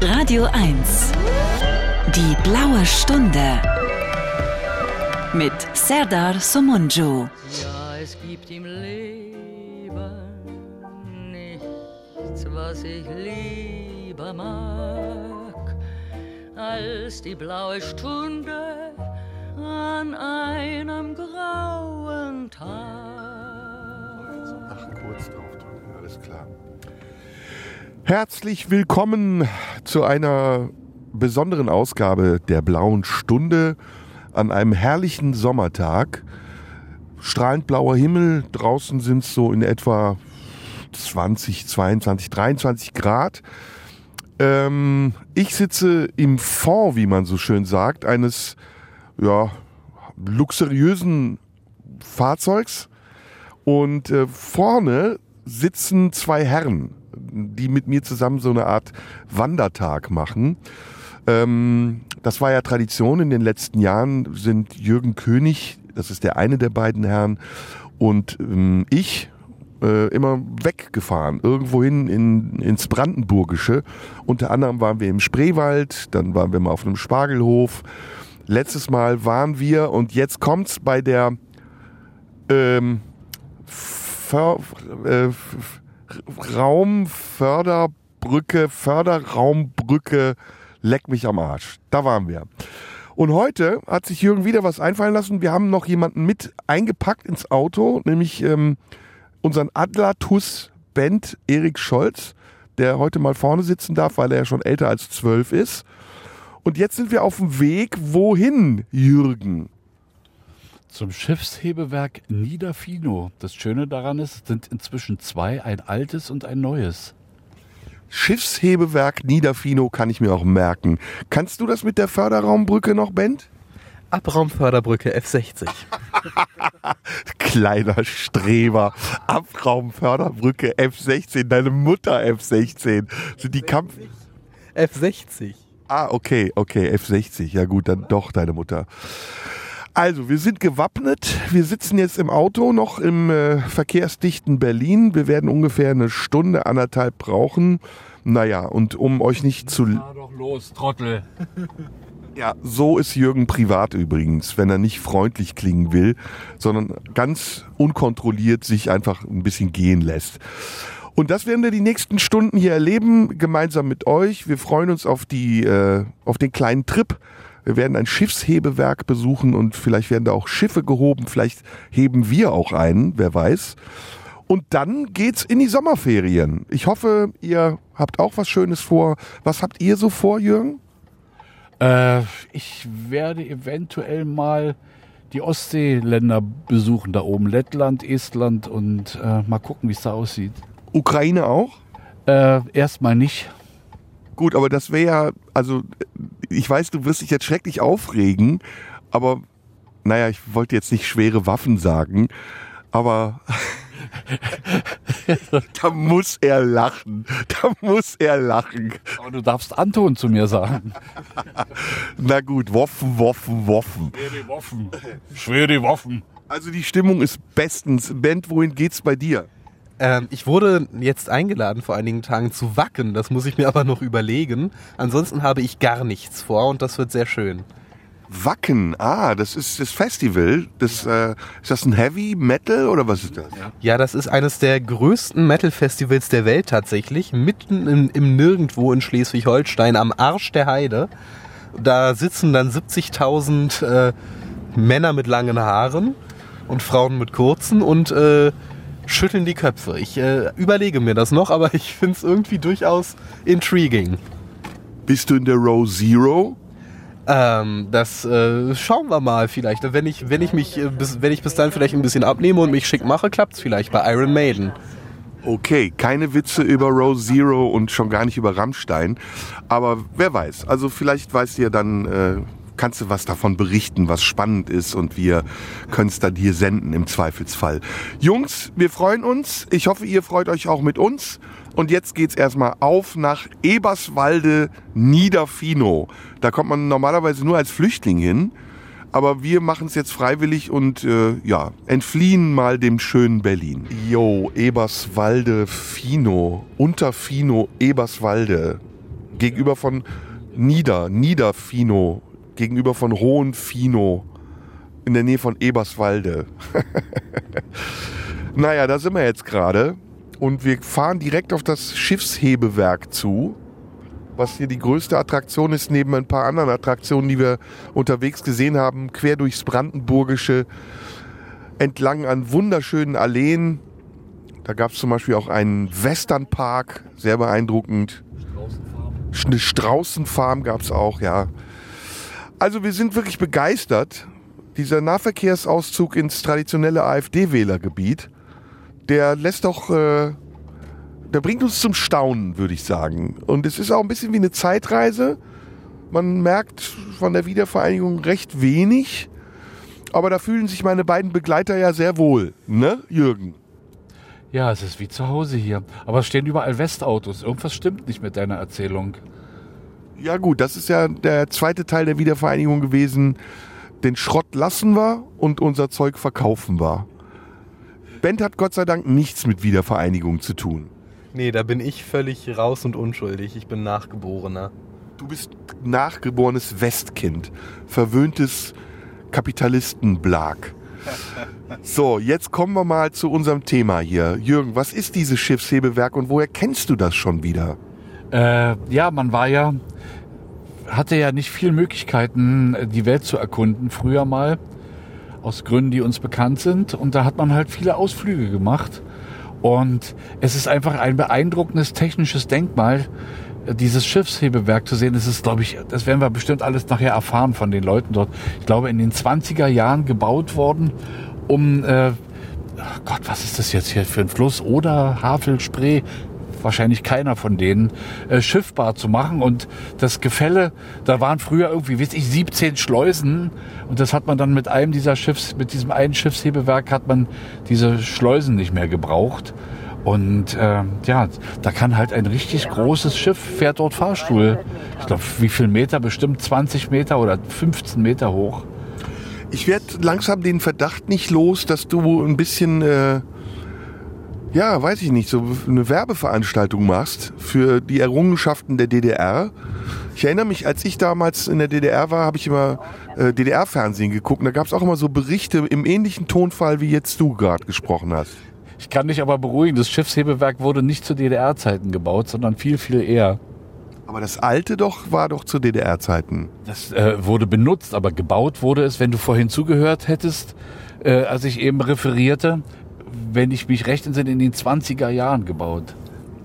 Radio 1. Die blaue Stunde. Mit Serdar Somunju. Ja, es gibt im Leben nichts, was ich lieber mag, als die blaue Stunde an einem grauen Tag. Ach, kurz draufdrücken, alles klar. Herzlich willkommen zu einer besonderen Ausgabe der Blauen Stunde an einem herrlichen Sommertag. Strahlend blauer Himmel, draußen sind es so in etwa 20, 22, 23 Grad. Ähm, ich sitze im Fond, wie man so schön sagt, eines ja, luxuriösen Fahrzeugs. Und äh, vorne sitzen zwei Herren, die mit mir zusammen so eine Art Wandertag machen. Ähm, das war ja Tradition in den letzten Jahren, sind Jürgen König, das ist der eine der beiden Herren, und ähm, ich äh, immer weggefahren, irgendwohin in, ins Brandenburgische. Unter anderem waren wir im Spreewald, dann waren wir mal auf einem Spargelhof. Letztes Mal waren wir und jetzt kommt's bei der ähm, För, äh, Raumförderbrücke, Förderraumbrücke, leck mich am Arsch. Da waren wir. Und heute hat sich Jürgen wieder was einfallen lassen. Wir haben noch jemanden mit eingepackt ins Auto, nämlich ähm, unseren Adlatus Bent Erik Scholz, der heute mal vorne sitzen darf, weil er ja schon älter als zwölf ist. Und jetzt sind wir auf dem Weg. Wohin, Jürgen? Zum Schiffshebewerk Niederfino. Das Schöne daran ist, es sind inzwischen zwei, ein altes und ein neues. Schiffshebewerk Niederfino kann ich mir auch merken. Kannst du das mit der Förderraumbrücke noch, Bent? Abraumförderbrücke F60. Kleiner Streber. Abraumförderbrücke F16. Deine Mutter F16. Sind die Kampf... F60. Ah, okay, okay, F60. Ja gut, dann doch deine Mutter. Also, wir sind gewappnet. Wir sitzen jetzt im Auto noch im äh, verkehrsdichten Berlin. Wir werden ungefähr eine Stunde, anderthalb brauchen. Naja, und um euch nicht zu... Fahr doch los, Trottel. Ja, so ist Jürgen privat übrigens, wenn er nicht freundlich klingen will, sondern ganz unkontrolliert sich einfach ein bisschen gehen lässt. Und das werden wir die nächsten Stunden hier erleben, gemeinsam mit euch. Wir freuen uns auf die, äh, auf den kleinen Trip. Wir werden ein Schiffshebewerk besuchen und vielleicht werden da auch Schiffe gehoben. Vielleicht heben wir auch einen, wer weiß. Und dann geht's in die Sommerferien. Ich hoffe, ihr habt auch was Schönes vor. Was habt ihr so vor, Jürgen? Äh, ich werde eventuell mal die Ostseeländer besuchen da oben. Lettland, Estland und äh, mal gucken, wie es da aussieht. Ukraine auch? Äh, erstmal nicht. Gut, aber das wäre ja, also ich weiß, du wirst dich jetzt schrecklich aufregen, aber naja, ich wollte jetzt nicht schwere Waffen sagen, aber da muss er lachen. Da muss er lachen. Aber du darfst Anton zu mir sagen. Na gut, Waffen, Waffen, Waffen. Schwere Waffen. Schwere Waffen. Also die Stimmung ist bestens. Bent, wohin geht's bei dir? Ähm, ich wurde jetzt eingeladen vor einigen Tagen zu Wacken. Das muss ich mir aber noch überlegen. Ansonsten habe ich gar nichts vor und das wird sehr schön. Wacken, ah, das ist das Festival. Das, äh, ist das ein Heavy Metal oder was ist das? Ja, das ist eines der größten Metal-Festivals der Welt tatsächlich. Mitten im, im Nirgendwo in Schleswig-Holstein, am Arsch der Heide. Da sitzen dann 70.000 äh, Männer mit langen Haaren und Frauen mit kurzen und äh, schütteln die Köpfe. Ich äh, überlege mir das noch, aber ich finde es irgendwie durchaus intriguing. Bist du in der Row Zero? Ähm, das äh, schauen wir mal vielleicht. Wenn ich, wenn ich mich, äh, bis, wenn ich bis dann vielleicht ein bisschen abnehme und mich schick mache, klappt's vielleicht bei Iron Maiden. Okay, keine Witze über Row Zero und schon gar nicht über Rammstein. Aber wer weiß, also vielleicht weißt du ja dann, äh, kannst du was davon berichten, was spannend ist und wir können es dann hier senden im Zweifelsfall. Jungs, wir freuen uns. Ich hoffe, ihr freut euch auch mit uns. Und jetzt geht's erstmal auf nach Eberswalde Niederfino. Da kommt man normalerweise nur als Flüchtling hin. Aber wir machen es jetzt freiwillig und äh, ja, entfliehen mal dem schönen Berlin. Jo, Eberswalde, Fino, Unterfino, Eberswalde. Gegenüber von Nieder, Niederfino. Gegenüber von Hohenfino. In der Nähe von Eberswalde. naja, da sind wir jetzt gerade. Und wir fahren direkt auf das Schiffshebewerk zu. Was hier die größte Attraktion ist, neben ein paar anderen Attraktionen, die wir unterwegs gesehen haben. Quer durchs Brandenburgische. Entlang an wunderschönen Alleen. Da gab es zum Beispiel auch einen Westernpark. Sehr beeindruckend. Eine Straußenfarm gab es auch, ja. Also wir sind wirklich begeistert. Dieser Nahverkehrsauszug ins traditionelle AfD-Wählergebiet, der lässt doch, äh, der bringt uns zum Staunen, würde ich sagen. Und es ist auch ein bisschen wie eine Zeitreise. Man merkt von der Wiedervereinigung recht wenig. Aber da fühlen sich meine beiden Begleiter ja sehr wohl, ne, Jürgen? Ja, es ist wie zu Hause hier. Aber es stehen überall Westautos. Irgendwas stimmt nicht mit deiner Erzählung. Ja gut, das ist ja der zweite Teil der Wiedervereinigung gewesen. Den Schrott lassen wir und unser Zeug verkaufen wir. Bent hat Gott sei Dank nichts mit Wiedervereinigung zu tun. Nee, da bin ich völlig raus und unschuldig. Ich bin Nachgeborener. Du bist nachgeborenes Westkind, verwöhntes Kapitalistenblag. So, jetzt kommen wir mal zu unserem Thema hier. Jürgen, was ist dieses Schiffshebewerk und woher kennst du das schon wieder? Äh, ja, man war ja, hatte ja nicht viele Möglichkeiten, die Welt zu erkunden, früher mal, aus Gründen, die uns bekannt sind. Und da hat man halt viele Ausflüge gemacht. Und es ist einfach ein beeindruckendes technisches Denkmal, dieses Schiffshebewerk zu sehen. Das ist, glaube ich, das werden wir bestimmt alles nachher erfahren von den Leuten dort. Ich glaube, in den 20er Jahren gebaut worden, um, äh, Gott, was ist das jetzt hier für ein Fluss? Oder Havel, Spree, wahrscheinlich keiner von denen, äh, schiffbar zu machen. Und das Gefälle, da waren früher irgendwie, weiß ich, 17 Schleusen. Und das hat man dann mit einem dieser Schiffs, mit diesem einen Schiffshebewerk hat man diese Schleusen nicht mehr gebraucht. Und äh, ja, da kann halt ein richtig großes Schiff, fährt dort Fahrstuhl. Ich glaube, wie viel Meter? Bestimmt 20 Meter oder 15 Meter hoch. Ich werde langsam den Verdacht nicht los, dass du ein bisschen, äh, ja, weiß ich nicht, so eine Werbeveranstaltung machst für die Errungenschaften der DDR. Ich erinnere mich, als ich damals in der DDR war, habe ich immer äh, DDR-Fernsehen geguckt. Und da gab es auch immer so Berichte im ähnlichen Tonfall, wie jetzt du gerade gesprochen hast. Ich kann dich aber beruhigen, das Schiffshebewerk wurde nicht zu DDR-Zeiten gebaut, sondern viel, viel eher. Aber das alte doch war doch zu DDR-Zeiten. Das äh, wurde benutzt, aber gebaut wurde es, wenn du vorhin zugehört hättest, äh, als ich eben referierte, wenn ich mich recht entsinne, in den 20er Jahren gebaut.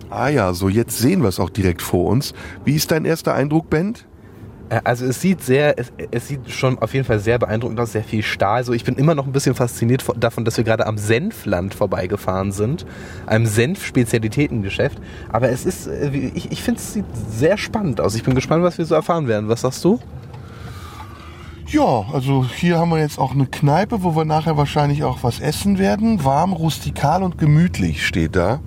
Ah ja, so jetzt sehen wir es auch direkt vor uns. Wie ist dein erster Eindruck, Bent? Äh, Also es sieht sehr, es, es sieht schon auf jeden Fall sehr beeindruckend aus, sehr viel Stahl. So, ich bin immer noch ein bisschen fasziniert von, davon, dass wir gerade am Senfland vorbeigefahren sind, einem Senf-Spezialitätengeschäft. Aber es ist, äh, wie- ich, ich finde es sieht sehr spannend aus. Ich bin gespannt, was wir so erfahren werden. Was sagst du? Ja, also hier haben wir jetzt auch eine Kneipe, wo wir nachher wahrscheinlich auch was essen werden. Warm, rustikal und gemütlich steht da.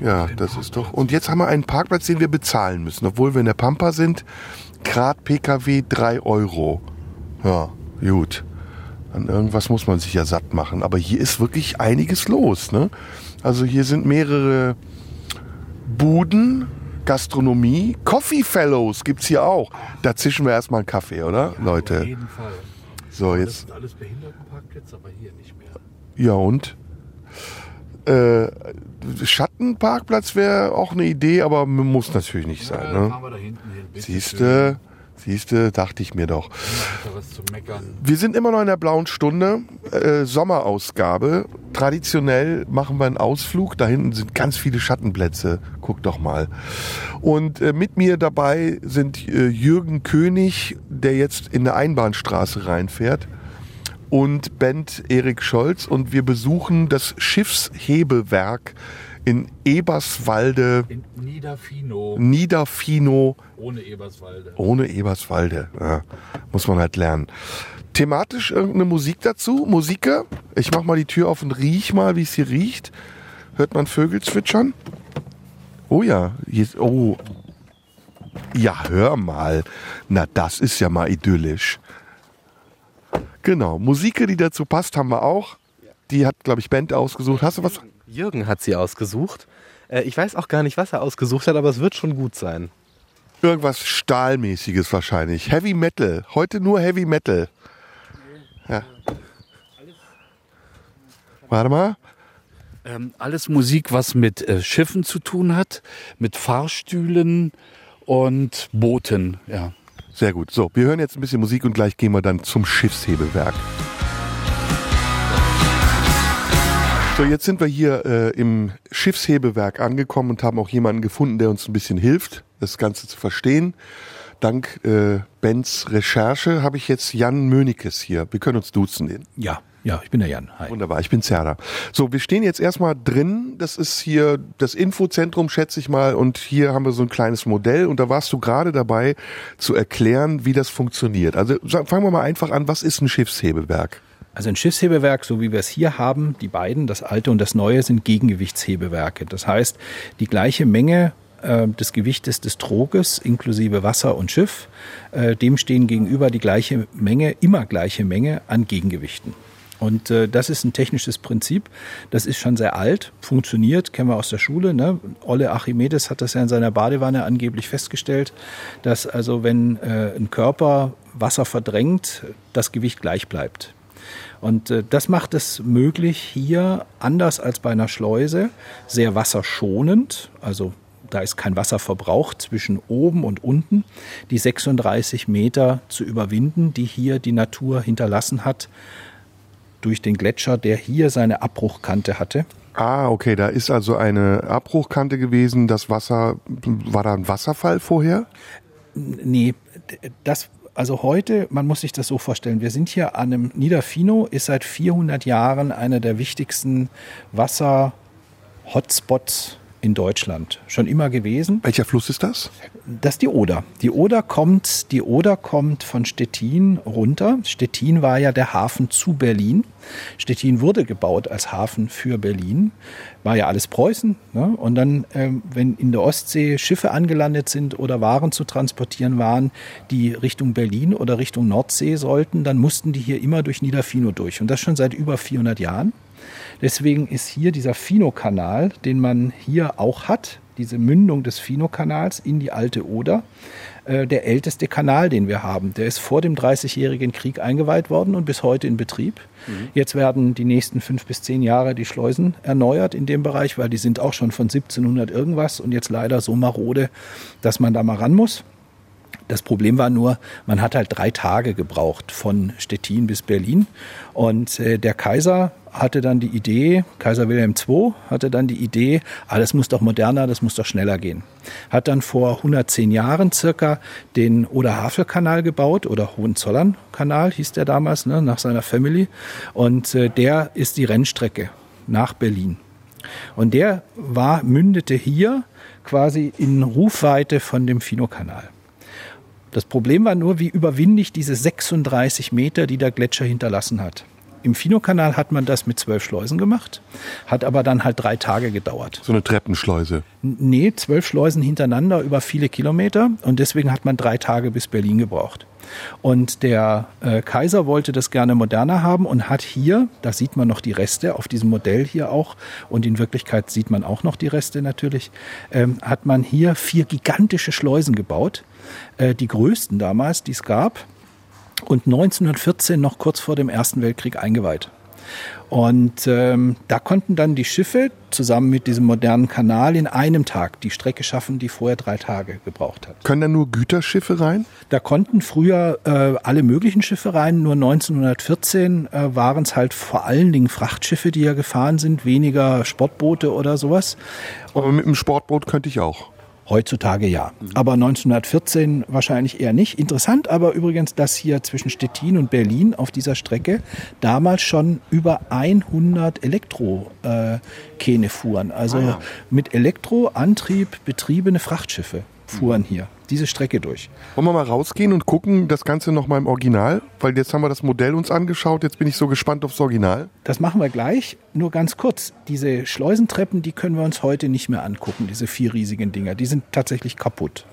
Ja, das ist doch. Und jetzt haben wir einen Parkplatz, den wir bezahlen müssen, obwohl wir in der Pampa sind. Grad PKW 3 Euro. Ja, gut. An irgendwas muss man sich ja satt machen. Aber hier ist wirklich einiges los. Ne? Also hier sind mehrere Buden, Gastronomie, Coffee Fellows gibt's hier auch. Da zischen wir erstmal einen Kaffee, oder, Leute? jeden Fall. So, jetzt. sind alles Behindertenparkplätze, aber hier nicht mehr. Ja, und? Äh, Schattenparkplatz wäre auch eine Idee, aber muss natürlich nicht sein. Ne? da hinten hin. Siehste, dachte ich mir doch. Wir sind immer noch in der blauen Stunde, äh, Sommerausgabe. Traditionell machen wir einen Ausflug. Da hinten sind ganz viele Schattenplätze. Guck doch mal. Und äh, mit mir dabei sind äh, Jürgen König, der jetzt in eine Einbahnstraße reinfährt. Und Bent Erik Scholz. Und wir besuchen das Schiffshebewerk in Eberswalde, In Niederfino, Niederfino, ohne Eberswalde. ohne Eberswalde. Ja, muss man halt lernen. Thematisch irgendeine Musik dazu? Musiker? Ich mach mal die Tür auf und riech mal, wie es hier riecht. Hört man Vögel zwitschern? Oh ja. Hier oh. Ja, hör mal. Na, das ist ja mal idyllisch. Genau. Musik, die dazu passt, haben wir auch. Die hat, glaube ich, Band ausgesucht. Hast du was? Jürgen hat sie ausgesucht. Äh, ich weiß auch gar nicht, was er ausgesucht hat, aber es wird schon gut sein. Irgendwas Stahlmäßiges wahrscheinlich. Heavy Metal. Heute nur Heavy Metal. Ja. Warte mal. Ähm, alles Musik, was mit äh, Schiffen zu tun hat, mit Fahrstühlen und Booten, ja. Sehr gut. So, wir hören jetzt ein bisschen Musik und gleich gehen wir dann zum Schiffshebewerk. So, jetzt sind wir hier äh, im Schiffshebewerk angekommen und haben auch jemanden gefunden, der uns ein bisschen hilft, das Ganze zu verstehen. Dank äh, Bens Recherche habe ich jetzt Jan Mönikes hier. Wir können uns duzen. Den. Ja, ja, ich bin der Jan. Hi. Wunderbar, ich bin Zerda. So, wir stehen jetzt erstmal drin. Das ist hier das Infozentrum, schätze ich mal. Und hier haben wir so ein kleines Modell. Und da warst du gerade dabei zu erklären, wie das funktioniert. Also fangen wir mal einfach an. Was ist ein Schiffshebewerk? Also ein Schiffshebewerk, so wie wir es hier haben, die beiden, das alte und das neue, sind Gegengewichtshebewerke. Das heißt, die gleiche Menge äh, des Gewichtes des Troges inklusive Wasser und Schiff, äh, dem stehen gegenüber die gleiche Menge, immer gleiche Menge an Gegengewichten. Und äh, das ist ein technisches Prinzip. Das ist schon sehr alt, funktioniert, kennen wir aus der Schule. Ne? Olle Archimedes hat das ja in seiner Badewanne angeblich festgestellt, dass also wenn ein Körper Wasser verdrängt, das Gewicht gleich bleibt. Und äh, das macht es möglich, hier anders als bei einer Schleuse sehr wasserschonend, also da ist kein Wasserverbrauch zwischen oben und unten, die 36 Meter zu überwinden, die hier die Natur hinterlassen hat durch den Gletscher, der hier seine Abbruchkante hatte. Ah, okay, da ist also eine Abbruchkante gewesen. Das Wasser, war da ein Wasserfall vorher? Nee, das, also heute, man muss sich das so vorstellen, wir sind hier an einem Niederfino, ist seit 400 Jahren einer der wichtigsten Wasser-Hotspots in Deutschland schon immer gewesen. Welcher Fluss ist das? Das ist die Oder. Die Oder kommt, die Oder kommt von Stettin runter. Stettin war ja der Hafen zu Berlin. Stettin wurde gebaut als Hafen für Berlin. War ja alles Preußen. Ne? Und dann, ähm, wenn in der Ostsee Schiffe angelandet sind oder Waren zu transportieren waren, die Richtung Berlin oder Richtung Nordsee sollten, dann mussten die hier immer durch Niederfino durch. Und das schon seit über 400 Jahren. Deswegen ist hier dieser Fino-Kanal, den man hier auch hat, diese Mündung des Fino-Kanals in die alte Oder, äh, der älteste Kanal, den wir haben. Der ist vor dem Dreißigjährigen Krieg eingeweiht worden und bis heute in Betrieb. Mhm. Jetzt werden die nächsten fünf bis zehn Jahre die Schleusen erneuert in dem Bereich, weil die sind auch schon von 1700 irgendwas und jetzt leider so marode, dass man da mal ran muss. Das Problem war nur, man hat halt drei Tage gebraucht von Stettin bis Berlin. Und äh, der Kaiser hatte dann die Idee, Kaiser Wilhelm II hatte dann die Idee, ah, das muss doch moderner, das muss doch schneller gehen. Hat dann vor 110 Jahren circa den Oder-Havel-Kanal gebaut oder Hohenzollern-Kanal hieß der damals, ne, nach seiner Family. Und äh, der ist die Rennstrecke nach Berlin. Und der war, mündete hier quasi in Rufweite von dem Fino-Kanal. Das Problem war nur, wie überwinde ich diese 36 Meter, die der Gletscher hinterlassen hat. Im Fino-Kanal hat man das mit zwölf Schleusen gemacht, hat aber dann halt drei Tage gedauert. So eine Treppenschleuse? Nee, zwölf Schleusen hintereinander über viele Kilometer und deswegen hat man drei Tage bis Berlin gebraucht. Und der äh, Kaiser wollte das gerne moderner haben und hat hier, da sieht man noch die Reste auf diesem Modell hier auch, und in Wirklichkeit sieht man auch noch die Reste natürlich, ähm, hat man hier vier gigantische Schleusen gebaut, äh, die größten damals, die es gab, und 1914 noch kurz vor dem Ersten Weltkrieg eingeweiht. Und ähm, da konnten dann die Schiffe zusammen mit diesem modernen Kanal in einem Tag die Strecke schaffen, die vorher drei Tage gebraucht hat. Können da nur Güterschiffe rein? Da konnten früher äh, alle möglichen Schiffe rein. Nur 1914 äh, waren es halt vor allen Dingen Frachtschiffe, die ja gefahren sind, weniger Sportboote oder sowas. Aber mit einem Sportboot könnte ich auch. Heutzutage ja. Aber 1914 wahrscheinlich eher nicht. Interessant aber übrigens, dass hier zwischen Stettin und Berlin auf dieser Strecke damals schon über 100 Elektrokähne äh, fuhren. Also ah, ja. mit Elektroantrieb betriebene Frachtschiffe fuhren mhm. hier diese Strecke durch. Wollen wir mal rausgehen und gucken das Ganze nochmal im Original? Weil jetzt haben wir das Modell uns angeschaut, jetzt bin ich so gespannt aufs Original. Das machen wir gleich. Nur ganz kurz, diese Schleusentreppen, die können wir uns heute nicht mehr angucken, diese vier riesigen Dinger. Die sind tatsächlich kaputt.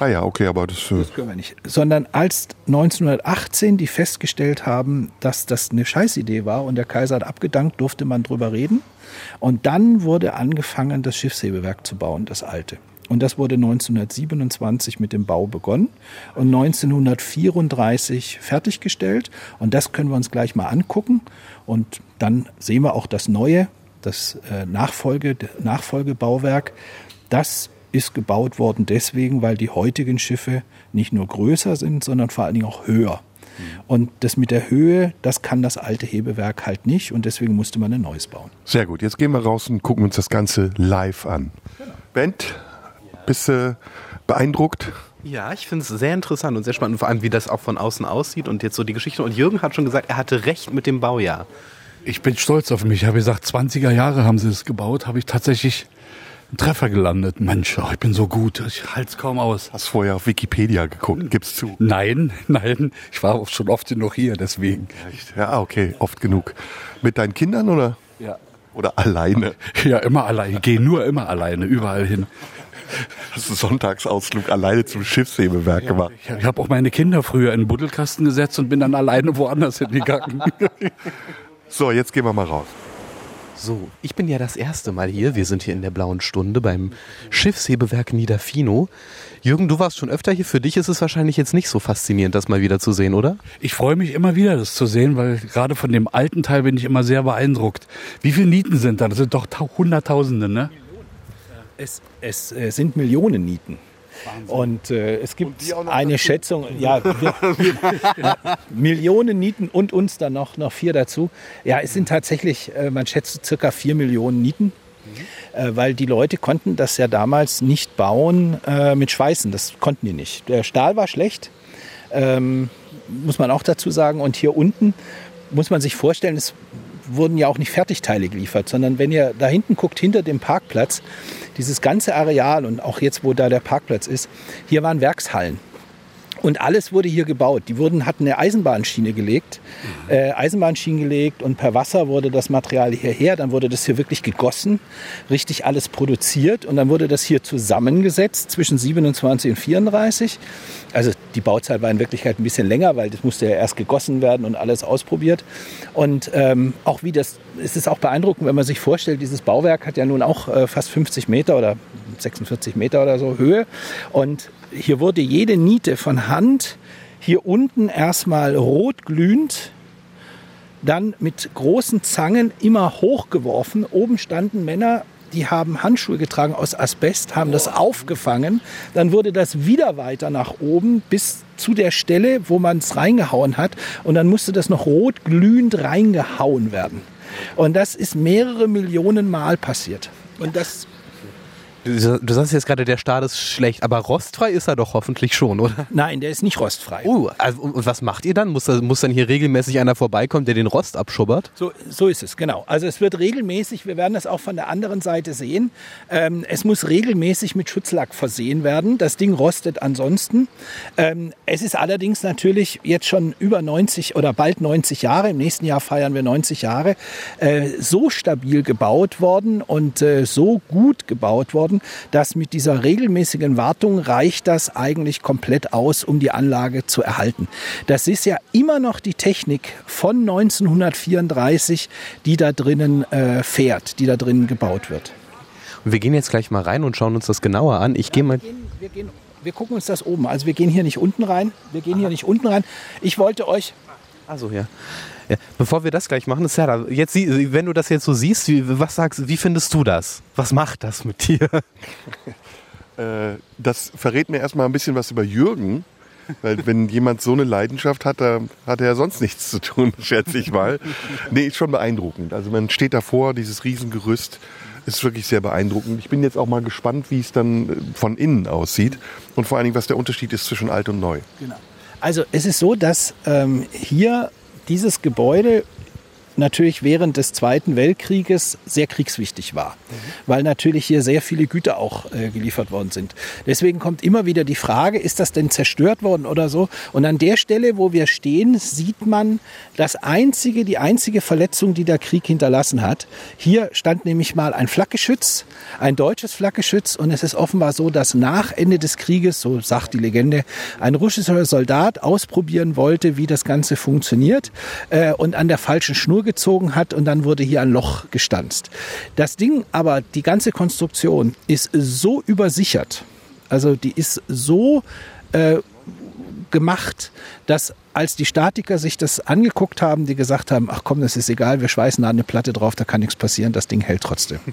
Ah ja, okay, aber das, äh das können wir nicht. Sondern als 1918 die festgestellt haben, dass das eine Scheißidee war und der Kaiser hat abgedankt, durfte man drüber reden. Und dann wurde angefangen, das Schiffshebewerk zu bauen, das alte. Und das wurde 1927 mit dem Bau begonnen und 1934 fertiggestellt. Und das können wir uns gleich mal angucken. Und dann sehen wir auch das neue, das äh, Nachfolge, Nachfolgebauwerk. Das ist gebaut worden deswegen, weil die heutigen Schiffe nicht nur größer sind, sondern vor allen Dingen auch höher. Und das mit der Höhe, das kann das alte Hebewerk halt nicht und deswegen musste man ein neues bauen. Sehr gut, jetzt gehen wir raus und gucken uns das Ganze live an. Bent, bist du beeindruckt? Ja, ich finde es sehr interessant und sehr spannend, und vor allem wie das auch von außen aussieht und jetzt so die Geschichte. Und Jürgen hat schon gesagt, er hatte recht mit dem Baujahr. Ich bin stolz auf mich. Ich habe gesagt, 20er Jahre haben sie es gebaut, habe ich tatsächlich einen Treffer gelandet. Mensch, oh, ich bin so gut, ich halte es kaum aus. Hast vorher auf Wikipedia geguckt, gib's zu. Nein, nein, ich war auch schon oft genug hier, deswegen. Echt? Ja, okay, oft genug. Mit deinen Kindern oder? Ja. Oder alleine? Ja, immer alleine. Ich gehe nur immer alleine, überall hin. Hast du Sonntagsausflug alleine zum Schiffshebewerk gemacht? Ich, ich habe auch meine Kinder früher in den Buddelkasten gesetzt und bin dann alleine woanders hingegangen. So, jetzt gehen wir mal raus. So, ich bin ja das erste Mal hier. Wir sind hier in der blauen Stunde beim Schiffshebewerk Niederfino. Jürgen, du warst schon öfter hier. Für dich ist es wahrscheinlich jetzt nicht so faszinierend, das mal wieder zu sehen, oder? Ich freue mich immer wieder, das zu sehen, weil gerade von dem alten Teil bin ich immer sehr beeindruckt. Wie viele Nieten sind da? Das sind doch tau- Hunderttausende, ne? Es, es äh, sind Millionen Nieten. Und äh, es gibt noch eine dazu? Schätzung, ja, wir, ja, Millionen Nieten und uns dann noch, noch vier dazu. Ja, es sind tatsächlich, äh, man schätzt circa vier Millionen Nieten, äh, weil die Leute konnten das ja damals nicht bauen äh, mit Schweißen. Das konnten die nicht. Der Stahl war schlecht, ähm, muss man auch dazu sagen. Und hier unten muss man sich vorstellen, es wurden ja auch nicht Fertigteile geliefert, sondern wenn ihr da hinten guckt, hinter dem Parkplatz, dieses ganze Areal und auch jetzt, wo da der Parkplatz ist, hier waren Werkshallen. Und alles wurde hier gebaut. Die wurden, hatten eine Eisenbahnschiene gelegt, äh, Eisenbahnschienen gelegt und per Wasser wurde das Material hierher. Dann wurde das hier wirklich gegossen, richtig alles produziert und dann wurde das hier zusammengesetzt zwischen 27 und 34. Also die Bauzeit war in Wirklichkeit ein bisschen länger, weil das musste ja erst gegossen werden und alles ausprobiert. Und ähm, auch wie das, es ist auch beeindruckend, wenn man sich vorstellt, dieses Bauwerk hat ja nun auch äh, fast 50 Meter oder 46 Meter oder so Höhe. Und hier wurde jede Niete von Hand hier unten erstmal rot glühend, dann mit großen Zangen immer hochgeworfen. Oben standen Männer, die haben Handschuhe getragen aus Asbest, haben das aufgefangen. Dann wurde das wieder weiter nach oben bis zu der Stelle, wo man es reingehauen hat. Und dann musste das noch rot glühend reingehauen werden. Und das ist mehrere Millionen Mal passiert. Und das Du, du sagst jetzt gerade, der Stahl ist schlecht, aber rostfrei ist er doch hoffentlich schon, oder? Nein, der ist nicht rostfrei. Oh, also, und was macht ihr dann? Muss, muss dann hier regelmäßig einer vorbeikommen, der den Rost abschubbert? So, so ist es, genau. Also es wird regelmäßig, wir werden das auch von der anderen Seite sehen, ähm, es muss regelmäßig mit Schutzlack versehen werden. Das Ding rostet ansonsten. Ähm, es ist allerdings natürlich jetzt schon über 90 oder bald 90 Jahre, im nächsten Jahr feiern wir 90 Jahre, äh, so stabil gebaut worden und äh, so gut gebaut worden, dass mit dieser regelmäßigen Wartung reicht das eigentlich komplett aus, um die Anlage zu erhalten. Das ist ja immer noch die Technik von 1934, die da drinnen äh, fährt, die da drinnen gebaut wird. Und wir gehen jetzt gleich mal rein und schauen uns das genauer an. Ich gehe mal. Wir, gehen, wir, gehen, wir gucken uns das oben. Also wir gehen hier nicht unten rein. Wir gehen hier nicht unten rein. Ich wollte euch Also ja. Ja. Bevor wir das gleich machen, Sarah, jetzt, wenn du das jetzt so siehst, wie, was sagst, wie findest du das? Was macht das mit dir? Äh, das verrät mir erstmal ein bisschen was über Jürgen. Weil wenn jemand so eine Leidenschaft hat, da hat er ja sonst nichts zu tun, schätze ich mal. Nee, ist schon beeindruckend. Also man steht davor, dieses Riesengerüst ist wirklich sehr beeindruckend. Ich bin jetzt auch mal gespannt, wie es dann äh, von innen aussieht und vor allen Dingen, was der Unterschied ist zwischen alt und neu. Also es ist so, dass ähm, hier dieses Gebäude natürlich während des Zweiten Weltkrieges sehr kriegswichtig war, weil natürlich hier sehr viele Güter auch äh, geliefert worden sind. Deswegen kommt immer wieder die Frage, ist das denn zerstört worden oder so? Und an der Stelle, wo wir stehen, sieht man das einzige, die einzige Verletzung, die der Krieg hinterlassen hat. Hier stand nämlich mal ein Flakgeschütz, ein deutsches Flakgeschütz und es ist offenbar so, dass nach Ende des Krieges, so sagt die Legende, ein russischer Soldat ausprobieren wollte, wie das Ganze funktioniert äh, und an der falschen Schnur gezogen hat und dann wurde hier ein Loch gestanzt. Das Ding aber, die ganze Konstruktion ist so übersichert, also die ist so äh, gemacht, dass als die Statiker sich das angeguckt haben, die gesagt haben, ach komm, das ist egal, wir schweißen da eine Platte drauf, da kann nichts passieren, das Ding hält trotzdem.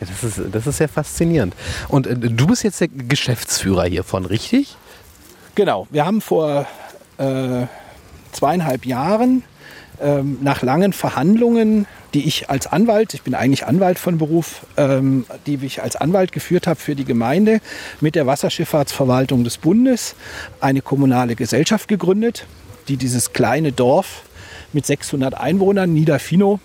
Ja, das, ist, das ist sehr faszinierend. Und äh, du bist jetzt der Geschäftsführer hiervon, richtig? Genau, wir haben vor äh, zweieinhalb Jahren ähm, nach langen Verhandlungen, die ich als Anwalt, ich bin eigentlich Anwalt von Beruf, ähm, die ich als Anwalt geführt habe für die Gemeinde, mit der Wasserschifffahrtsverwaltung des Bundes eine kommunale Gesellschaft gegründet, die dieses kleine Dorf mit 600 Einwohnern, Niederfino,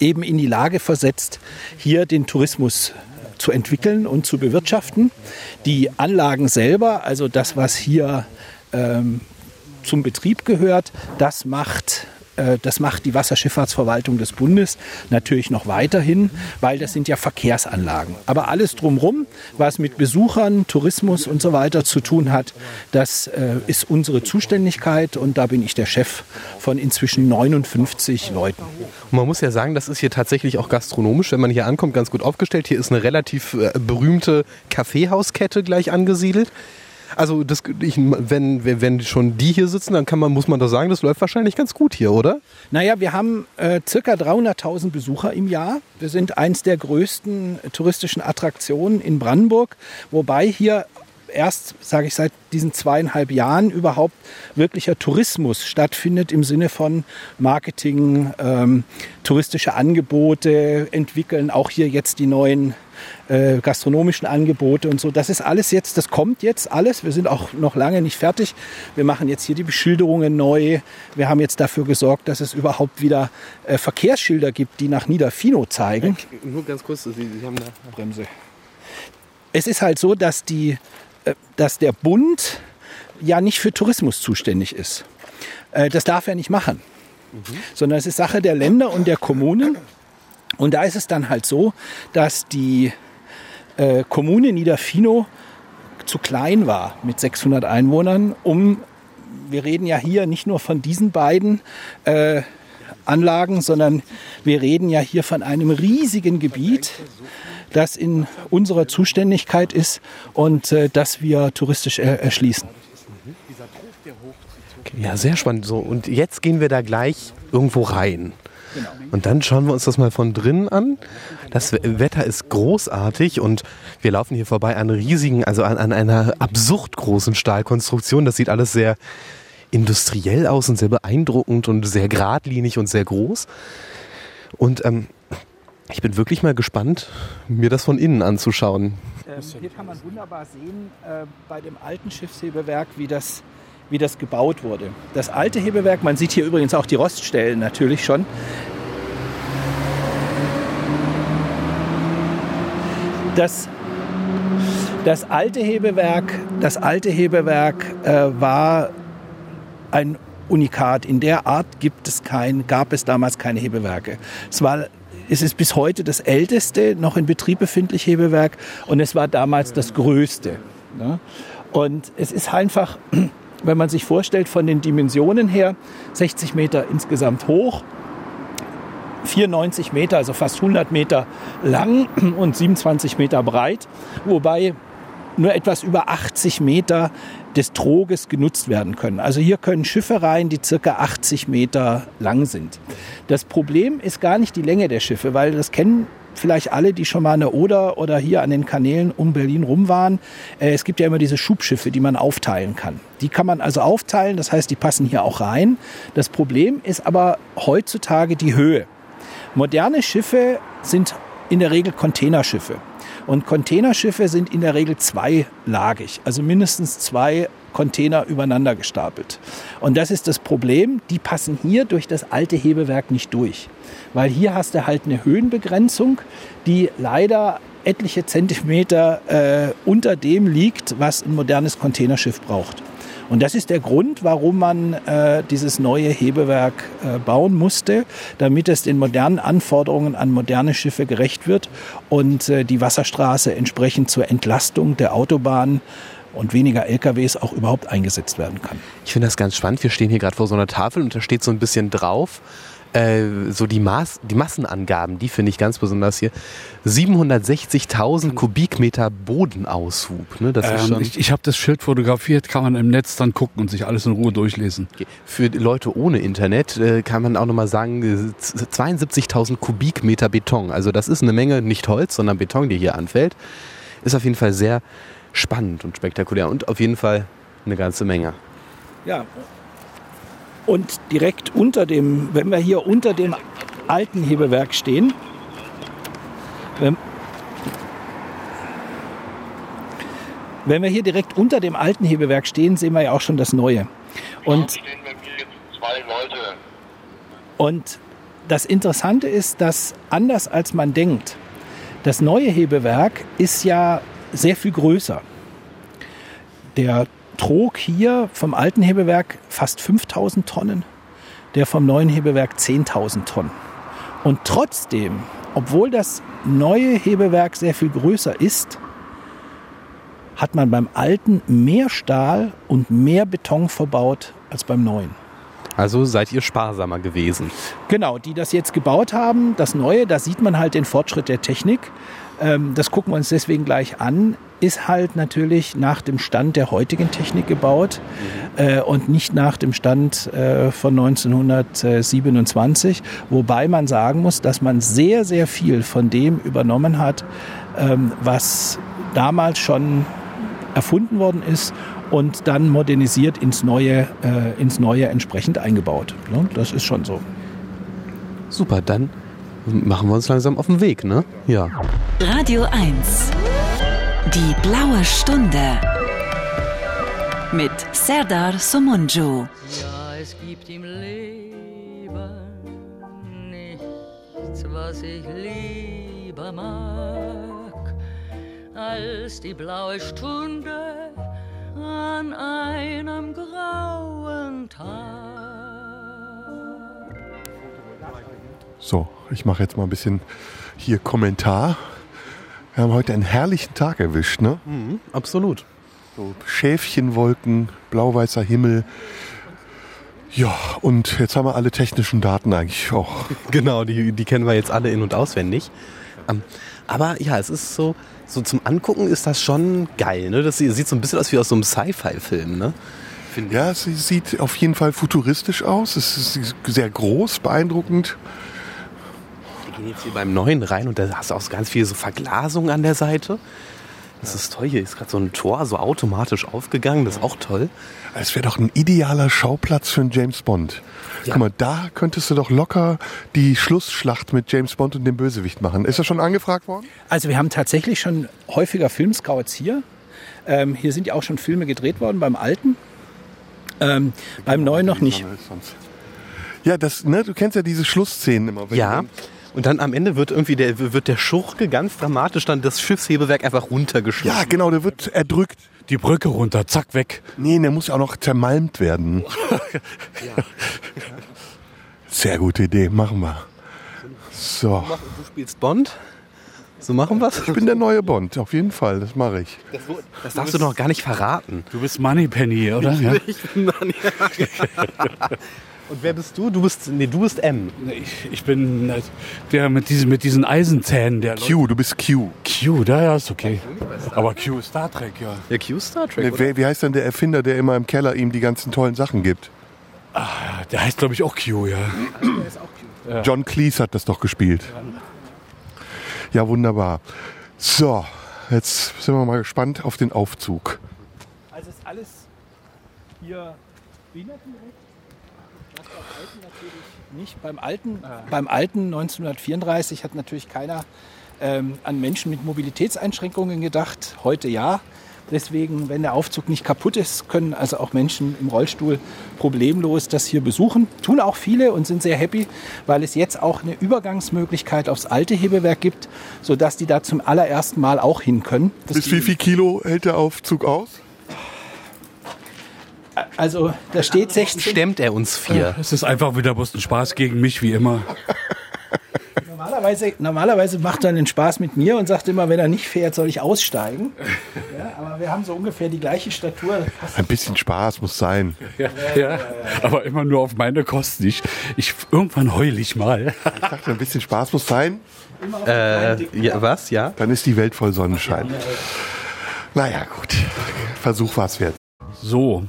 eben in die Lage versetzt, hier den Tourismus zu entwickeln und zu bewirtschaften. Die Anlagen selber, also das, was hier ähm, zum Betrieb gehört, das macht das macht die Wasserschifffahrtsverwaltung des Bundes natürlich noch weiterhin, weil das sind ja Verkehrsanlagen. Aber alles drumherum, was mit Besuchern, Tourismus und so weiter zu tun hat, das äh, ist unsere Zuständigkeit und da bin ich der Chef von inzwischen 59 Leuten. Und man muss ja sagen, das ist hier tatsächlich auch gastronomisch, wenn man hier ankommt, ganz gut aufgestellt. Hier ist eine relativ äh, berühmte Kaffeehauskette gleich angesiedelt. Also das, ich, wenn, wenn schon die hier sitzen, dann kann man, muss man doch sagen, das läuft wahrscheinlich ganz gut hier, oder? Naja, wir haben äh, circa 300.000 Besucher im Jahr. Wir sind eins der größten touristischen Attraktionen in Brandenburg, wobei hier erst, sage ich, seit diesen zweieinhalb Jahren überhaupt wirklicher Tourismus stattfindet im Sinne von Marketing, ähm, touristische Angebote entwickeln, auch hier jetzt die neuen äh, gastronomischen Angebote und so. Das ist alles jetzt, das kommt jetzt alles. Wir sind auch noch lange nicht fertig. Wir machen jetzt hier die Beschilderungen neu. Wir haben jetzt dafür gesorgt, dass es überhaupt wieder äh, Verkehrsschilder gibt, die nach Niederfino zeigen. Nur ganz kurz, Sie, Sie haben eine Bremse. Es ist halt so, dass, die, äh, dass der Bund ja nicht für Tourismus zuständig ist. Äh, das darf er nicht machen. Mhm. Sondern es ist Sache der Länder und der Kommunen. Und da ist es dann halt so, dass die äh, Kommune Niederfino zu klein war mit 600 Einwohnern, um, wir reden ja hier nicht nur von diesen beiden äh, Anlagen, sondern wir reden ja hier von einem riesigen Gebiet, das in unserer Zuständigkeit ist und äh, das wir touristisch er erschließen. Ja, sehr spannend. So, und jetzt gehen wir da gleich irgendwo rein. Genau. Und dann schauen wir uns das mal von drinnen an. Das Wetter ist großartig und wir laufen hier vorbei an riesigen, also an, an einer absurd großen Stahlkonstruktion. Das sieht alles sehr industriell aus und sehr beeindruckend und sehr geradlinig und sehr groß. Und ähm, ich bin wirklich mal gespannt, mir das von innen anzuschauen. Ähm, hier kann man wunderbar sehen äh, bei dem alten Schiffshebewerk, wie das wie das gebaut wurde. Das alte Hebewerk, man sieht hier übrigens auch die Roststellen natürlich schon. Das, das alte Hebewerk, das alte Hebewerk äh, war ein Unikat. In der Art gibt es kein, gab es damals keine Hebewerke. Es war es ist bis heute das älteste noch in Betrieb befindliche Hebewerk und es war damals das größte. Ne? Und es ist einfach wenn man sich vorstellt, von den Dimensionen her, 60 Meter insgesamt hoch, 94 Meter, also fast 100 Meter lang und 27 Meter breit, wobei nur etwas über 80 Meter des Troges genutzt werden können. Also hier können Schiffe rein, die circa 80 Meter lang sind. Das Problem ist gar nicht die Länge der Schiffe, weil das kennen vielleicht alle, die schon mal an der Oder oder hier an den Kanälen um Berlin rum waren. Äh, es gibt ja immer diese Schubschiffe, die man aufteilen kann. Die kann man also aufteilen, das heißt, die passen hier auch rein. Das Problem ist aber heutzutage die Höhe. Moderne Schiffe sind in der Regel Containerschiffe. Und Containerschiffe sind in der Regel zweilagig, also mindestens zwei Container übereinander gestapelt. Und das ist das Problem, die passen hier durch das alte Hebewerk nicht durch. Weil hier hast du halt eine Höhenbegrenzung, die leider etliche Zentimeter äh, unter dem liegt, was ein modernes Containerschiff braucht. Und das ist der Grund, warum man äh, dieses neue Hebewerk äh, bauen musste, damit es den modernen Anforderungen an moderne Schiffe gerecht wird und äh, die Wasserstraße entsprechend zur Entlastung der Autobahn und weniger LKWs auch überhaupt eingesetzt werden kann. Ich finde das ganz spannend. Wir stehen hier gerade vor so einer Tafel und da steht so ein bisschen drauf, Äh, so die, Maß, die Massenangaben, die finde ich ganz besonders hier. 760.000 Kubikmeter Bodenaushub. Ne? Das ist Ähm, schon ich ich habe das Schild fotografiert, kann man im Netz dann gucken und sich alles in Ruhe durchlesen. für Leute ohne Internet äh, kann man auch nochmal sagen, äh, z- 72.000 Kubikmeter Beton. Also das ist eine Menge, nicht Holz, sondern Beton, die hier anfällt. Ist auf jeden Fall sehr spannend und spektakulär und auf jeden Fall eine ganze Menge. Ja. Und direkt unter dem, wenn wir hier unter dem alten Hebewerk stehen, wenn, wenn wir hier direkt unter dem alten Hebewerk stehen, sehen wir ja auch schon das neue. Und. Und das Interessante ist, dass anders als man denkt, das neue Hebewerk ist ja sehr viel größer. Der trug hier vom alten Hebewerk fast 5000 Tonnen, der vom neuen Hebewerk 10.000 Tonnen. Und trotzdem, obwohl das neue Hebewerk sehr viel größer ist, hat man beim alten mehr Stahl und mehr Beton verbaut als beim neuen. Also seid ihr sparsamer gewesen. Genau, die das jetzt gebaut haben, das Neue, da sieht man halt den Fortschritt der Technik. Ähm, das gucken wir uns deswegen gleich an. Ist halt natürlich nach dem Stand der heutigen Technik gebaut äh, und nicht nach dem Stand äh, von 1927. Wobei man sagen muss, dass man sehr, sehr viel von dem übernommen hat, ähm, was damals schon erfunden worden ist und dann modernisiert ins Neue, äh, ins Neue entsprechend eingebaut. Ne? Das ist schon so. Super, dann machen wir uns langsam auf den Weg, ne? Ja. Radio 1. Die blaue Stunde. Mit Serdar Somunju. Ja, es gibt im Leben nichts, was ich lieber mag, als die blaue Stunde an einem grauen Tag. So, ich mache jetzt mal ein bisschen hier Kommentar. Wir haben heute einen herrlichen Tag erwischt, ne? Absolut. So Schäfchenwolken, blau-weißer Himmel. Ja, und jetzt haben wir alle technischen Daten eigentlich auch. Genau, die, die kennen wir jetzt alle in- und auswendig. Ähm, aber ja, es ist so, so zum Angucken ist das schon geil. Ne? Das sieht so ein bisschen aus wie aus so einem Sci-Fi-Film. Ne? Ja, es sieht auf jeden Fall futuristisch aus. Es ist sehr groß, beeindruckend. Wir gehen jetzt hier beim Neuen rein und da hast du auch ganz viel so Verglasung an der Seite. Das ist toll. Hier ist gerade so ein Tor so automatisch aufgegangen. Das ist auch toll. Es wäre doch ein idealer Schauplatz für einen James Bond. Ja. Guck mal, da könntest du doch locker die Schlussschlacht mit James Bond und dem Bösewicht machen. Ist das schon angefragt worden? Also wir haben tatsächlich schon häufiger Filmscouts hier. Ähm, hier sind ja auch schon Filme gedreht worden beim alten. Ähm, beim neuen noch nicht. Ja, das, ne, du kennst ja diese Schlussszenen immer. wenn Ja. dann- Und dann am Ende wird irgendwie der, wird der Schurke ganz dramatisch dann das Schiffshebewerk einfach runtergeschlagen. Ja, genau, der wird erdrückt. Die Brücke runter, zack, weg. Nee, der muss ja auch noch zermalmt werden. Sehr gute Idee, machen wir. So, Du spielst Bond? So machen wir's? ich bin der neue Bond, auf jeden Fall, das mache ich. Das darfst du noch gar nicht verraten. Du bist Moneypenny, oder? Ja. Und wer bist du? Du bist, nee, du bist M. Ich, ich bin der mit diesen, mit diesen Eisenzähnen. Der Q, du bist Q. Q, da ja, ist okay. Aber Q ist Star Trek, ja. Der Q Star Trek. Wer- wie heißt denn der Erfinder, der immer im Keller ihm die ganzen tollen Sachen gibt? Der heißt, glaube ich, auch Q, ja. John Cleese hat das doch gespielt. Ja, wunderbar. So, jetzt sind wir mal gespannt auf den Aufzug. Also ist alles hier behindertengerecht. Das beim alten nicht. Beim alten, beim alten 1934 hat natürlich keiner ähm, an Menschen mit Mobilitätseinschränkungen gedacht. Heute ja. Deswegen, wenn der Aufzug nicht kaputt ist, können also auch Menschen im Rollstuhl problemlos das hier besuchen. Tun auch viele und sind sehr happy, weil es jetzt auch eine Übergangsmöglichkeit aufs alte Hebewerk gibt, sodass die da zum allerersten Mal auch hin können. Das Bis wie viel Kilo hält der Aufzug aus? Also da steht 16. Stemmt er uns vier? Es ist einfach wieder bloß ein Spaß gegen mich, wie immer. normalerweise, normalerweise macht er den Spaß mit mir und sagt immer, wenn er nicht fährt, soll ich aussteigen. Ja, aber wir haben so ungefähr die gleiche Statur. Ein bisschen Spaß muss sein. Ja, ja, aber immer nur auf meine Kosten. Ich, ich, irgendwann heul ich mal. Ich dachte, ein bisschen Spaß muss sein, Äh, ja, was? Ja? dann ist die Welt voll Sonnenschein. Naja, gut. Versuch war es wert. So,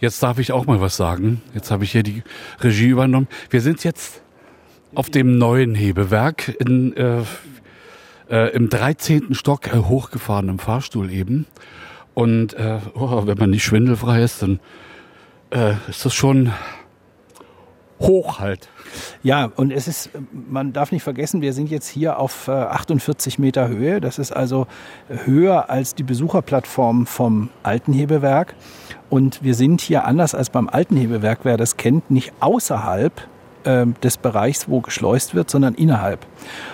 jetzt darf ich auch mal was sagen. Jetzt habe ich hier die Regie übernommen. Wir sind jetzt auf dem neuen Hebewerk in, äh, äh, im 13. Stock äh, hochgefahren im Fahrstuhl eben. Und äh, oh, wenn man nicht schwindelfrei ist, dann äh, ist das schon hoch halt. Ja, und es ist, man darf nicht vergessen, wir sind jetzt hier auf äh, 48 Meter Höhe. Das ist also höher als die Besucherplattform vom alten Hebewerk. Und wir sind hier anders als beim alten Hebewerk, wer das kennt, nicht außerhalb ähm, des Bereichs, wo geschleust wird, sondern innerhalb.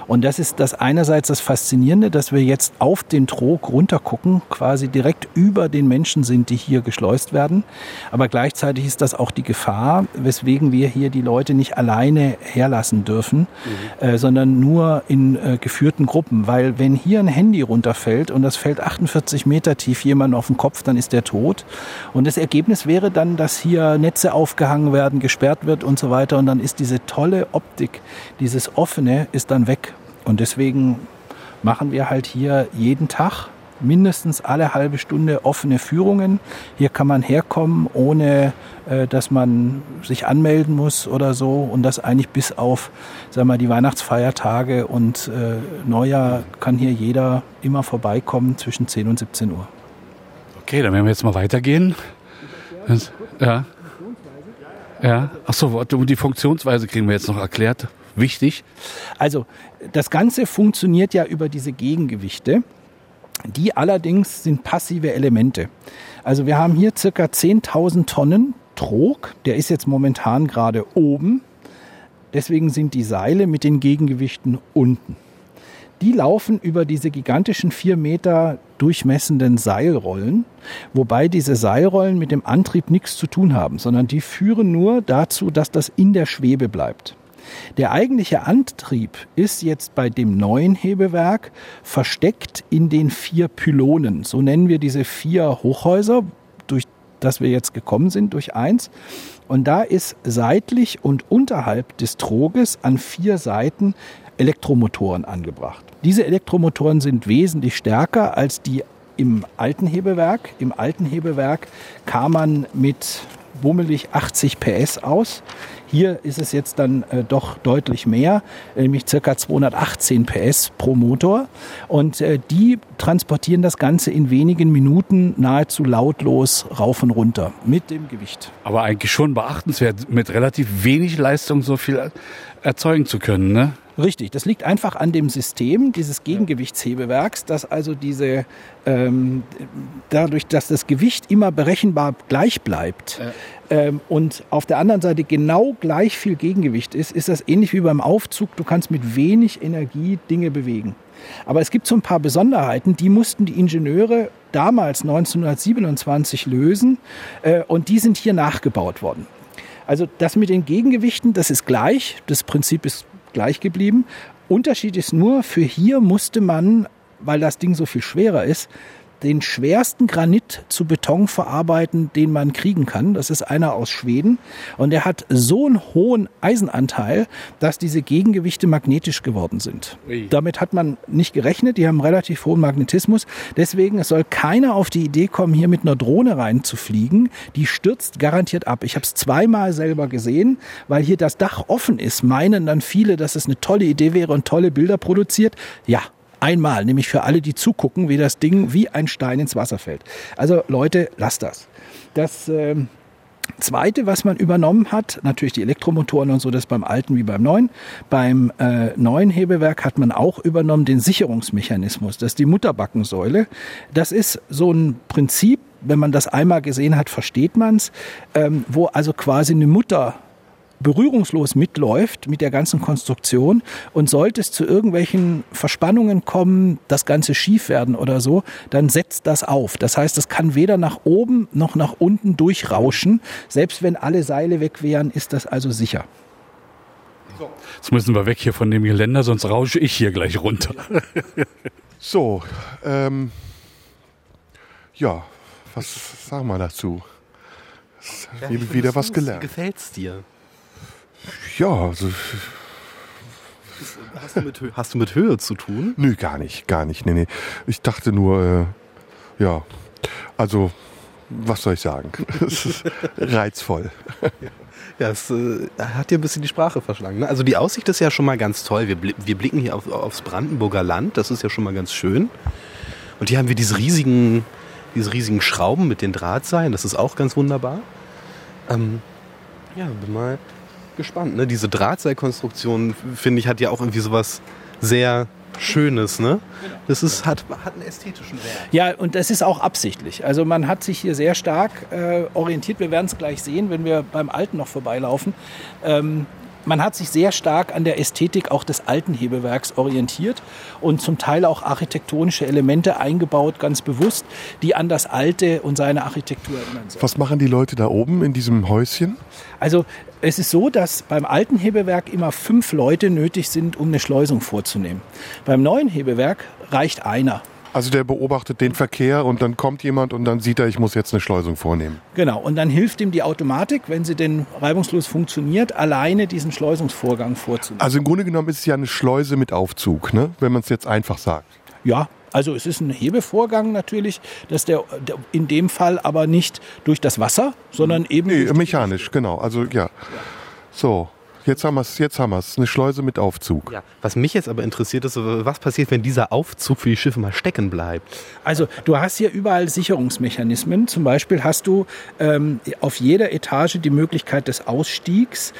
Und das ist das einerseits das Faszinierende, dass wir jetzt auf den Trog runtergucken, quasi direkt über den Menschen sind, die hier geschleust werden. Aber gleichzeitig ist das auch die Gefahr, weswegen wir hier die Leute nicht alleine herlassen dürfen, äh, sondern nur in äh, geführten Gruppen. Weil wenn hier ein Handy runterfällt und das fällt 48 Meter tief jemand auf den Kopf, dann ist der tot. Und das Ergebnis wäre dann, dass hier Netze aufgehangen werden, gesperrt wird und so weiter. Und dann ist diese tolle Optik, dieses offene, ist dann weg. Und deswegen machen wir halt hier jeden Tag mindestens alle halbe Stunde offene Führungen. Hier kann man herkommen, ohne äh, dass man sich anmelden muss oder so. Und das eigentlich bis auf sagen wir, die Weihnachtsfeiertage und äh, Neujahr kann hier jeder immer vorbeikommen zwischen 10 und 17 Uhr. Okay, dann werden wir jetzt mal weitergehen. Ja. Ja. Achso, die Funktionsweise kriegen wir jetzt noch erklärt. Wichtig. Also das Ganze funktioniert ja über diese Gegengewichte. Die allerdings sind passive Elemente. Also wir haben hier circa 10.000 Tonnen Trog. Der ist jetzt momentan gerade oben. Deswegen sind die Seile mit den Gegengewichten unten. Die laufen über diese gigantischen vier Meter durchmessenden Seilrollen, wobei diese Seilrollen mit dem Antrieb nichts zu tun haben, sondern die führen nur dazu, dass das in der Schwebe bleibt. Der eigentliche Antrieb ist jetzt bei dem neuen Hebewerk versteckt in den vier Pylonen. So nennen wir diese vier Hochhäuser, durch das wir jetzt gekommen sind, durch eins. Und da ist seitlich und unterhalb des Troges an vier Seiten Elektromotoren angebracht. Diese Elektromotoren sind wesentlich stärker als die im alten Hebewerk. Im alten Hebewerk kam man mit bummelig 80 PS aus. Hier ist es jetzt dann äh, doch deutlich mehr, nämlich circa 218 PS pro Motor. Und äh, die transportieren das Ganze in wenigen Minuten nahezu lautlos rauf und runter mit dem Gewicht. Aber eigentlich schon beachtenswert, mit relativ wenig Leistung so viel erzeugen zu können, ne? Richtig, das liegt einfach an dem System dieses Gegengewichtshebewerks, dass also diese ähm, dadurch, dass das Gewicht immer berechenbar gleich bleibt ähm, und auf der anderen Seite genau gleich viel Gegengewicht ist, ist das ähnlich wie beim Aufzug. Du kannst mit wenig Energie Dinge bewegen. Aber es gibt so ein paar Besonderheiten, die mussten die Ingenieure damals 1927 lösen äh, und die sind hier nachgebaut worden. Also das mit den Gegengewichten, das ist gleich, das Prinzip ist gleich geblieben. Unterschied ist nur, für hier musste man, weil das Ding so viel schwerer ist, den schwersten Granit zu Beton verarbeiten, den man kriegen kann. Das ist einer aus Schweden. Und der hat so einen hohen Eisenanteil, dass diese Gegengewichte magnetisch geworden sind. Ui. Damit hat man nicht gerechnet. Die haben relativ hohen Magnetismus. Deswegen es soll keiner auf die Idee kommen, hier mit einer Drohne reinzufliegen. Die stürzt garantiert ab. Ich habe es zweimal selber gesehen, weil hier das Dach offen ist. Meinen dann viele, dass es eine tolle Idee wäre und tolle Bilder produziert. Ja, Einmal, nämlich für alle, die zugucken, wie das Ding wie ein Stein ins Wasser fällt. Also Leute, lasst das. Das ähm, Zweite, was man übernommen hat, natürlich die Elektromotoren und so, das beim alten wie beim neuen. Beim äh, neuen Hebewerk hat man auch übernommen den Sicherungsmechanismus. Das ist die Mutterbackensäule. Das ist so ein Prinzip, wenn man das einmal gesehen hat, versteht man es, ähm, wo also quasi eine Mutter berührungslos mitläuft mit der ganzen Konstruktion und sollte es zu irgendwelchen Verspannungen kommen, das Ganze schief werden oder so, dann setzt das auf. Das heißt, es kann weder nach oben noch nach unten durchrauschen. Selbst wenn alle Seile weg wären, ist das also sicher. Jetzt müssen wir weg hier von dem Geländer, sonst rausche ich hier gleich runter. So, ähm, ja, was sagen wir dazu? Wie- wieder was gelernt. Gefällt's dir? Ja, also, Hast du, mit, hast du mit Höhe zu tun? nö, gar nicht, gar nicht. Nee, nee. Ich dachte nur, äh, ja, also, was soll ich sagen? Es ist reizvoll. Ja, es äh, hat dir ein bisschen die Sprache verschlagen. Ne? Also die Aussicht ist ja schon mal ganz toll. Wir, bli- wir blicken hier auf, aufs Brandenburger Land. Das ist ja schon mal ganz schön. Und hier haben wir diese riesigen, diese riesigen Schrauben mit den Drahtseilen. Das ist auch ganz wunderbar. Ähm, ja, bin mal gespannt. Ne? Diese Drahtseilkonstruktion, finde ich, hat ja auch irgendwie sowas sehr Schönes. Ne? Das ist, hat, hat einen ästhetischen Wert. Ja, und das ist auch absichtlich. Also man hat sich hier sehr stark äh, orientiert. Wir werden es gleich sehen, wenn wir beim Alten noch vorbeilaufen. Ähm, man hat sich sehr stark an der Ästhetik auch des alten Hebewerks orientiert und zum Teil auch architektonische Elemente eingebaut, ganz bewusst, die an das Alte und seine Architektur erinnern sollen. Was machen die Leute da oben in diesem Häuschen? Also es ist so, dass beim alten Hebewerk immer fünf Leute nötig sind, um eine Schleusung vorzunehmen. Beim neuen Hebewerk reicht einer. Also der beobachtet den Verkehr und dann kommt jemand und dann sieht er, ich muss jetzt eine Schleusung vornehmen. Genau, und dann hilft ihm die Automatik, wenn sie denn reibungslos funktioniert, alleine diesen Schleusungsvorgang vorzunehmen. Also im Grunde genommen ist es ja eine Schleuse mit Aufzug, ne? wenn man es jetzt einfach sagt. Ja, also es ist ein Hebevorgang natürlich, dass der, in dem Fall aber nicht durch das Wasser, sondern eben Nee, mechanisch, genau. Also ja. So, jetzt haben wir es, jetzt haben wir es. Eine Schleuse mit Aufzug. Ja. Was mich jetzt aber interessiert ist, was passiert, wenn dieser Aufzug für die Schiffe mal stecken bleibt? Also du hast hier überall Sicherungsmechanismen. Zum Beispiel hast du ähm, auf jeder Etage die Möglichkeit des Ausstiegs.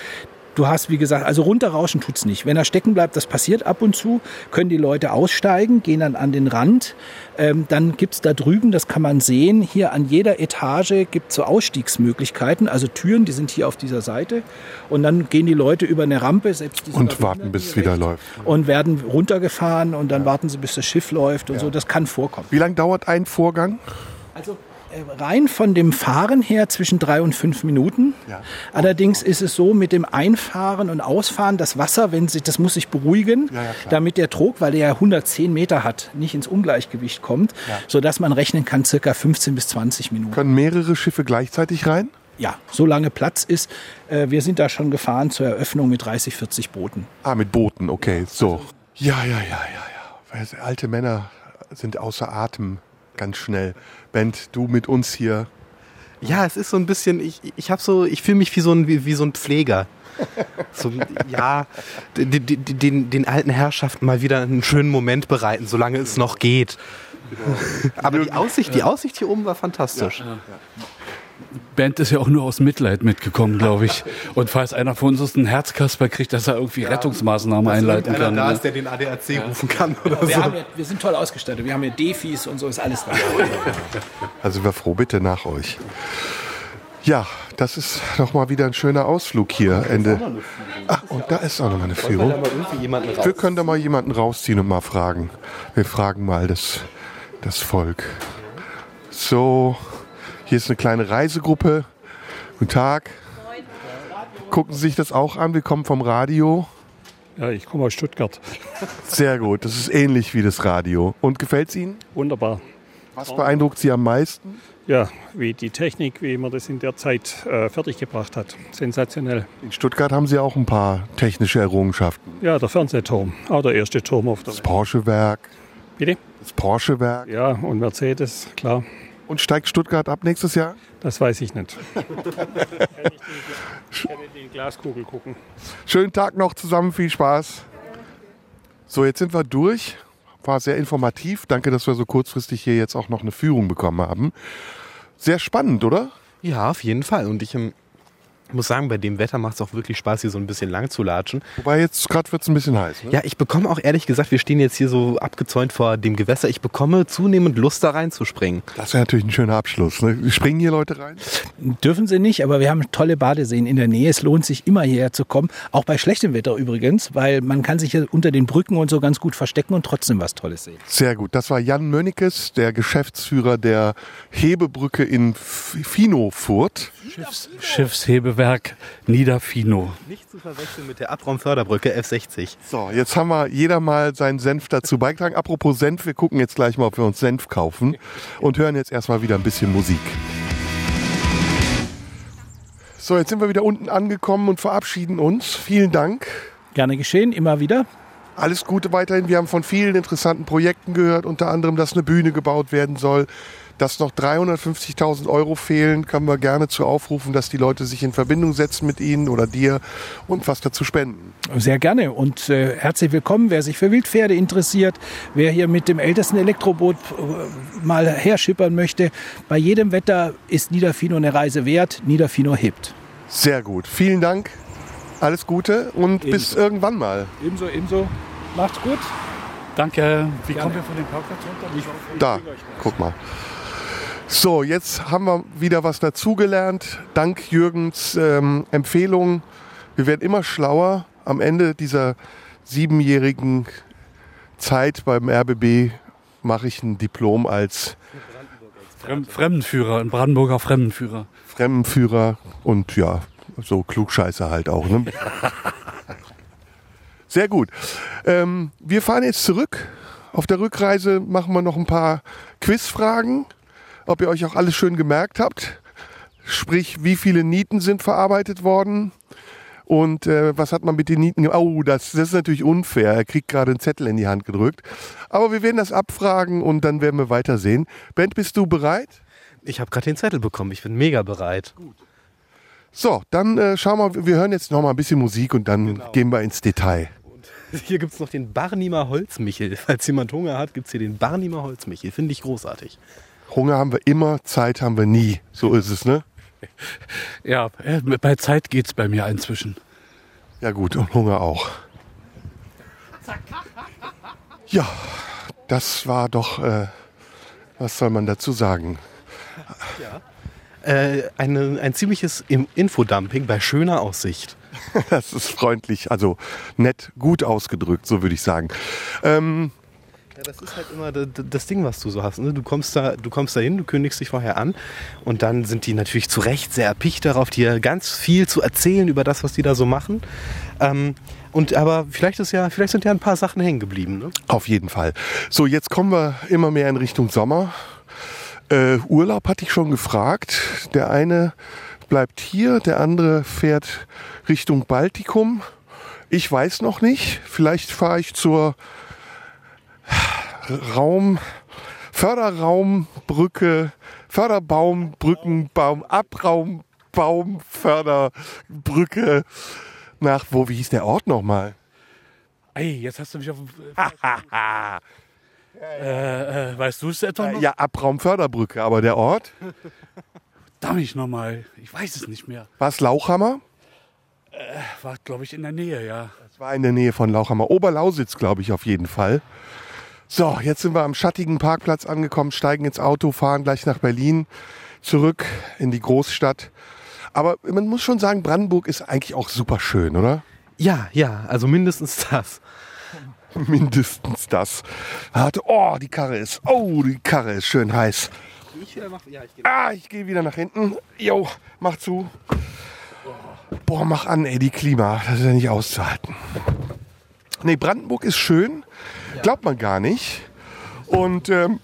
Du hast, wie gesagt, also runterrauschen tut's nicht. Wenn er stecken bleibt, das passiert ab und zu, können die Leute aussteigen, gehen dann an den Rand. Ähm, dann gibt's da drüben, das kann man sehen, hier an jeder Etage gibt's so Ausstiegsmöglichkeiten, also Türen, die sind hier auf dieser Seite. Und dann gehen die Leute über eine Rampe, selbst Und warten, bis es wieder läuft. Und werden runtergefahren und dann warten sie, bis das Schiff läuft und so. Das kann vorkommen. Wie lange dauert ein Vorgang? Also rein von dem Fahren her zwischen drei und fünf Minuten. Ja. Allerdings ist es so mit dem Einfahren und Ausfahren, das Wasser, wenn sich, das muss sich beruhigen, Ja, ja, damit der Trog, weil der ja 110 Meter hat, nicht ins Ungleichgewicht kommt, sodass man rechnen kann, circa 15 bis 20 Minuten. Können mehrere Schiffe gleichzeitig rein? Ja, solange Platz ist. Äh, wir sind da schon gefahren zur Eröffnung mit 30, 40 Booten. Ah, mit Booten, okay. So. Ja, ja, ja, ja, ja. Weil Alte Männer sind außer Atem ganz schnell. Bent, du mit uns hier. Ja, es ist so ein bisschen, ich, ich habe so, ich fühle mich wie so ein, wie, wie so ein Pfleger. So, ja, den, den, den, alten Herrschaften mal wieder einen schönen Moment bereiten, solange es noch geht. Aber die Aussicht, die Aussicht hier oben war fantastisch. Band ist ja auch nur aus Mitleid mitgekommen, glaube ich. Und falls einer von uns einen Herzkasper kriegt, dass er irgendwie Rettungsmaßnahmen einleiten kann. ne? der den ADAC rufen kann oder Wir, haben hier, wir sind toll ausgestattet. Wir haben hier Defis und so ist alles dabei. Also wir froh, bitte nach euch. Ja, das ist noch mal wieder ein schöner Ausflug hier. Ende. Ah, und da ist auch noch mal eine Führung. Wir können da mal jemanden rausziehen und mal fragen. Wir fragen mal das, das Volk. So, hier ist eine kleine Reisegruppe. Guten Tag. Gucken Sie sich das auch an. Wir kommen vom Radio. Ja, ich komme aus Stuttgart. Sehr gut. Das ist ähnlich wie das Radio. Und gefällt es Ihnen? Wunderbar. Was beeindruckt Sie am meisten? Ja, wie die Technik, wie man das in der Zeit äh, fertiggebracht hat. Sensationell. In Stuttgart haben Sie auch ein paar technische Errungenschaften. Ja, der Fernsehturm. Auch der erste Turm auf der Das. Porsche-Werk. Bitte? Das Porsche-Werk. Ja, und Mercedes, klar. Und steigt Stuttgart ab nächstes Jahr? Das weiß ich nicht. kann, ich ich die Glaskugel gucken. Schönen Tag noch zusammen, viel Spaß. So, jetzt sind wir durch. War sehr informativ. Danke, dass wir so kurzfristig hier jetzt auch noch eine Führung bekommen haben. Sehr spannend, oder? Ja, auf jeden Fall. Und ich ähm, muss sagen, bei dem Wetter macht es auch wirklich Spaß, hier so ein bisschen lang zu latschen. Wobei jetzt gerade wird es ein bisschen heiß. Ne? Ja, ich bekomme auch ehrlich gesagt, wir stehen jetzt hier so abgezäunt vor dem Gewässer. Ich bekomme zunehmend Lust, da reinzuspringen. Das wäre natürlich ein schöner Abschluss. Ne? Springen hier Leute rein? Dürfen sie nicht, aber wir haben tolle Badeseen in der Nähe. Es lohnt sich immer hierher zu kommen, auch bei schlechtem Wetter übrigens, weil man kann sich hier unter den Brücken und so ganz gut verstecken und trotzdem was Tolles sehen. Sehr gut. Das war Jan Mönnekes, der Geschäftsführer der Hebebrücke in Finofurt. Schiffs, Schiffshebewerk Niederfino. Nicht zu verwechseln mit der Abraumförderbrücke F60. So, jetzt haben wir jeder mal seinen Senf dazu beigetragen. Apropos Senf, wir gucken jetzt gleich mal, ob wir uns Senf kaufen und hören jetzt erstmal wieder ein bisschen Musik. So, jetzt sind wir wieder unten angekommen und verabschieden uns. Vielen Dank. Gerne geschehen, immer wieder. Alles Gute weiterhin. Wir haben von vielen interessanten Projekten gehört, unter anderem, dass eine Bühne gebaut werden soll. Dass noch 350.000 Euro fehlen, können wir gerne zu aufrufen, dass die Leute sich in Verbindung setzen mit Ihnen oder dir und was dazu spenden. Sehr gerne und äh, herzlich willkommen, wer sich für Wildpferde interessiert, wer hier mit dem ältesten Elektroboot äh, mal herschippern möchte. Bei jedem Wetter ist Niederfino eine Reise wert. Niederfino hebt. Sehr gut. Vielen Dank. Alles Gute und bis irgendwann mal. Ebenso, ebenso. Macht's gut. Danke. Wie kommen wir von dem Parkplatz runter? Da, guck mal. So, jetzt haben wir wieder was dazugelernt. Dank Jürgens ähm, Empfehlung. Wir werden immer schlauer. Am Ende dieser siebenjährigen Zeit beim RBB mache ich ein Diplom als Fremd, Fremdenführer, ein Brandenburger Fremdenführer. Fremdenführer und ja, so Klugscheißer halt auch. Ne? Sehr gut. Ähm, wir fahren jetzt zurück. Auf der Rückreise machen wir noch ein paar Quizfragen, ob ihr euch auch alles schön gemerkt habt. Sprich, wie viele Nieten sind verarbeitet worden und äh, was hat man mit den Nieten gemacht? Oh, das, das ist natürlich unfair. Er kriegt gerade einen Zettel in die Hand gedrückt. Aber wir werden das abfragen und dann werden wir weitersehen. Bent, bist du bereit? Ich habe gerade den Zettel bekommen. Ich bin mega bereit. So, dann äh, schauen wir, wir hören jetzt noch mal ein bisschen Musik und dann gehen wir ins Detail. Hier gibt es noch den Barnimer Holzmichel. Falls jemand Hunger hat, gibt es hier den Barnimer Holzmichel. Finde ich großartig. Hunger haben wir immer, Zeit haben wir nie. So ist es, ne? Ja, bei Zeit geht's bei mir inzwischen. Ja gut, und Hunger auch. Ja, das war doch, äh, was soll man dazu sagen? Äh, eine, ein ziemliches Infodumping bei schöner Aussicht. Das ist freundlich, also nett, gut ausgedrückt, so würde ich sagen. Ähm, Ja, das ist halt immer das Ding, was du so hast. Ne? Du kommst da, du kommst da hin, du kündigst dich vorher an und dann sind die natürlich zu Recht sehr erpicht darauf, dir ganz viel zu erzählen über das, was die da so machen. Ähm, und aber vielleicht ist ja, vielleicht sind ja ein paar Sachen hängen geblieben. Ne? Auf jeden Fall. So, jetzt kommen wir immer mehr in Richtung Sommer. Äh, Urlaub hatte ich schon gefragt. Der eine bleibt hier, der andere fährt Richtung Baltikum. Ich weiß noch nicht. Vielleicht fahre ich zur Raum, Förderraumbrücke, Förderbaumbrückenbaum, Abraumbaum, Förderbrücke nach, wo, wie hieß der Ort nochmal? Ey, jetzt hast du mich auf dem... äh, äh, weißt du es etwa noch? Ja, Abraumförderbrücke, aber der Ort? Darf ich nochmal? Ich weiß es nicht mehr. War es Lauchhammer? War, glaube ich, in der Nähe, ja. Das war in der Nähe von Lauchhammer. Oberlausitz, glaube ich, auf jeden Fall. So, jetzt sind wir am schattigen Parkplatz angekommen, steigen ins Auto, fahren gleich nach Berlin, zurück in die Großstadt. Aber man muss schon sagen, Brandenburg ist eigentlich auch super schön, oder? Ja, ja, also mindestens das. Mindestens das. Oh, die Karre ist, oh, die Karre ist schön heiß. Ah, ich gehe wieder nach hinten. Jo, mach zu. Boah, mach an, ey, die Klima. Das ist ja nicht auszuhalten. Nee, Brandenburg ist schön. Glaubt man gar nicht. Und ähm,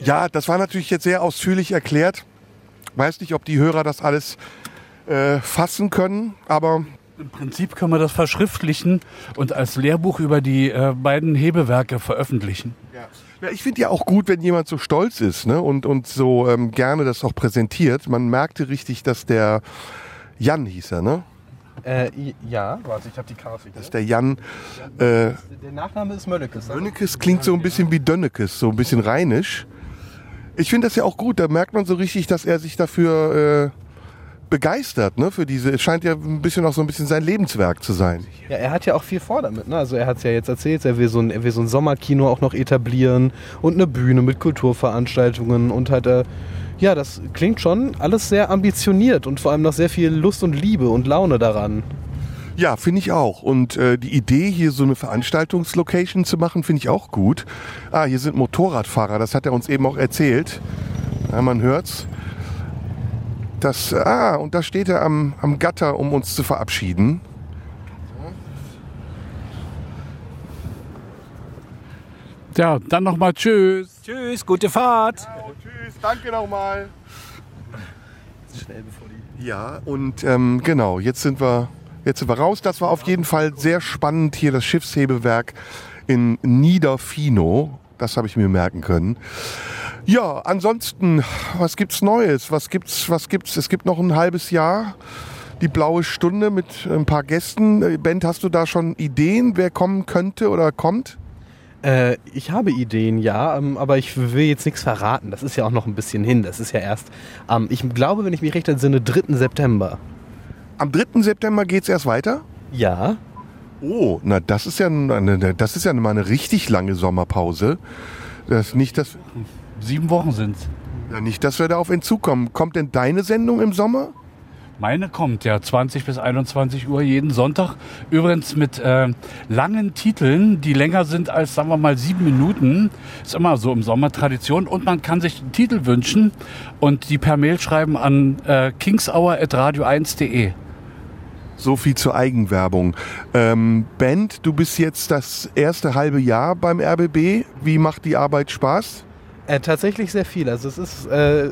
ja, das war natürlich jetzt sehr ausführlich erklärt. Weiß nicht, ob die Hörer das alles äh, fassen können, aber Im Prinzip können wir das verschriftlichen und als Lehrbuch über die äh, beiden Hebewerke veröffentlichen. Ja, ich finde ja auch gut, wenn jemand so stolz ist ne? und, und so ähm, gerne das auch präsentiert. Man merkte richtig, dass der Jan hieß er, ne? Äh, ja, warte, ich habe die Karte. Dass der Jan äh, Der Nachname ist Möllekes. ne? Dönnekes klingt so ein bisschen wie Dönnekes, so ein bisschen rheinisch. Ich finde das ja auch gut, da merkt man so richtig, dass er sich dafür äh, begeistert, ne? Für diese, es scheint ja ein bisschen auch so ein bisschen sein Lebenswerk zu sein. Ja, er hat ja auch viel vor damit. Ne? Also er hat es ja jetzt erzählt, er will, so ein, er will so ein Sommerkino auch noch etablieren und eine Bühne mit Kulturveranstaltungen und halt, äh, Ja, das klingt schon alles sehr ambitioniert und vor allem noch sehr viel Lust und Liebe und Laune daran. Ja, finde ich auch. Und äh, die Idee, hier so eine Veranstaltungslocation zu machen, finde ich auch gut. Ah, hier sind Motorradfahrer, das hat er uns eben auch erzählt. Ja, man hört's. Das, ah, und da steht er am, am Gatter, um uns zu verabschieden. Ja, dann nochmal Tschüss. Tschüss, gute Fahrt. Tschüss, danke nochmal. Ja, und ähm, genau, jetzt sind wir jetzt sind wir raus. Das war auf jeden Fall sehr spannend hier das Schiffshebewerk in Niederfino. Das habe ich mir merken können. Ja, ansonsten, was gibt's Neues? Was gibt's? Was gibt's? Es gibt noch ein halbes Jahr die blaue Stunde mit ein paar Gästen. Bent, hast du da schon Ideen, wer kommen könnte oder kommt? Äh, ich habe Ideen, ja, ähm, aber ich will jetzt nichts verraten. Das ist ja auch noch ein bisschen hin. Das ist ja erst am, ich glaube, wenn ich mich recht entsinne, 3. September. Am 3. September geht's erst weiter? Ja. Oh, na das ist ja eine, das ist ja mal eine richtig lange Sommerpause. Das nicht, dass Sieben Wochen sind's. ja, nicht, dass wir da auf Entzug kommen. Kommt denn deine Sendung im Sommer? Meine kommt ja 20 bis 21 Uhr jeden Sonntag. Übrigens mit äh, langen Titeln, die länger sind als, sagen wir mal, sieben Minuten. Ist immer so im Sommer Tradition. Und man kann sich einen Titel wünschen und die per Mail schreiben an äh, kingshour.radio1.de. So viel zur Eigenwerbung. Ähm, Bent, du bist jetzt das erste halbe Jahr beim RBB. Wie macht die Arbeit Spaß? Äh, tatsächlich sehr viel. Also es ist äh,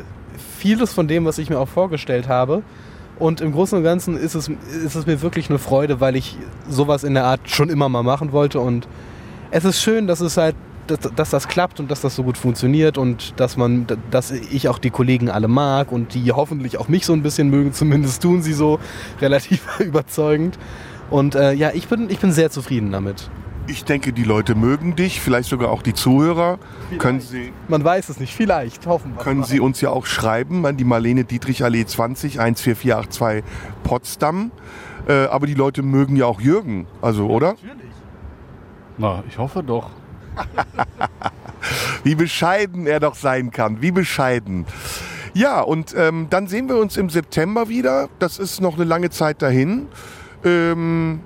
vieles von dem, was ich mir auch vorgestellt habe. Und im Großen und Ganzen ist es, ist es mir wirklich eine Freude, weil ich sowas in der Art schon immer mal machen wollte. Und es ist schön, dass es halt, dass, dass das klappt und dass das so gut funktioniert und dass man, dass ich auch die Kollegen alle mag und die hoffentlich auch mich so ein bisschen mögen. Zumindest tun sie so relativ überzeugend. Und äh, ja, ich bin, ich bin sehr zufrieden damit. Ich denke, die Leute mögen dich, vielleicht sogar auch die Zuhörer. Können sie, Man weiß es nicht, vielleicht, hoffen wir. können sie uns ja auch schreiben an die Marlene Dietrich Allee 20 14482 Potsdam. Äh, aber die Leute mögen ja auch Jürgen, also oder? Na, ich hoffe doch. Wie bescheiden er doch sein kann. Wie bescheiden. Ja, und ähm, dann sehen wir uns im September wieder. Das ist noch eine lange Zeit dahin. Ähm,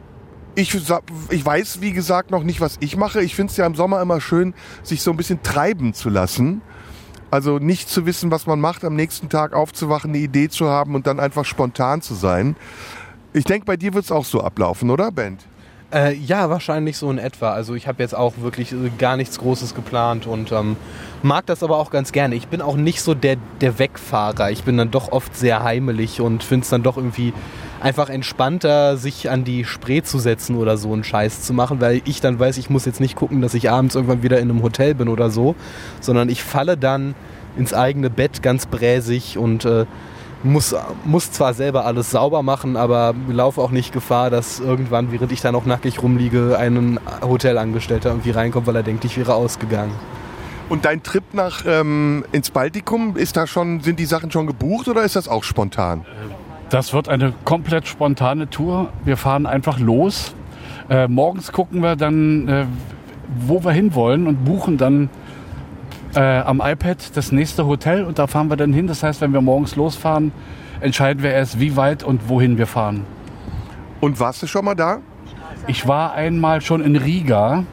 ich, ich weiß, wie gesagt, noch nicht, was ich mache. Ich finde es ja im Sommer immer schön, sich so ein bisschen treiben zu lassen. Also nicht zu wissen, was man macht, am nächsten Tag aufzuwachen, eine Idee zu haben und dann einfach spontan zu sein. Ich denke, bei dir wird es auch so ablaufen, oder, Bent? Äh, ja, wahrscheinlich so in etwa. Also ich habe jetzt auch wirklich äh, gar nichts Großes geplant und ähm, mag das aber auch ganz gerne. Ich bin auch nicht so der, der Wegfahrer. Ich bin dann doch oft sehr heimelig und finde es dann doch irgendwie einfach entspannter, sich an die Spree zu setzen oder so einen Scheiß zu machen, weil ich dann weiß, ich muss jetzt nicht gucken, dass ich abends irgendwann wieder in einem Hotel bin oder so, sondern ich falle dann ins eigene Bett ganz bräsig und äh, muss, muss zwar selber alles sauber machen, aber laufe auch nicht Gefahr, dass irgendwann, während ich da noch nackig rumliege, ein Hotelangestellter irgendwie reinkommt, weil er denkt, ich wäre ausgegangen. Und dein Trip nach ähm, ins Baltikum, ist da schon, sind die Sachen schon gebucht oder ist das auch spontan? Das wird eine komplett spontane Tour. Wir fahren einfach los. Äh, morgens gucken wir dann, äh, wo wir hinwollen und buchen dann äh, am iPad das nächste Hotel und da fahren wir dann hin. Das heißt, wenn wir morgens losfahren, entscheiden wir erst, wie weit und wohin wir fahren. Und warst du schon mal da? Ich war einmal schon in Riga.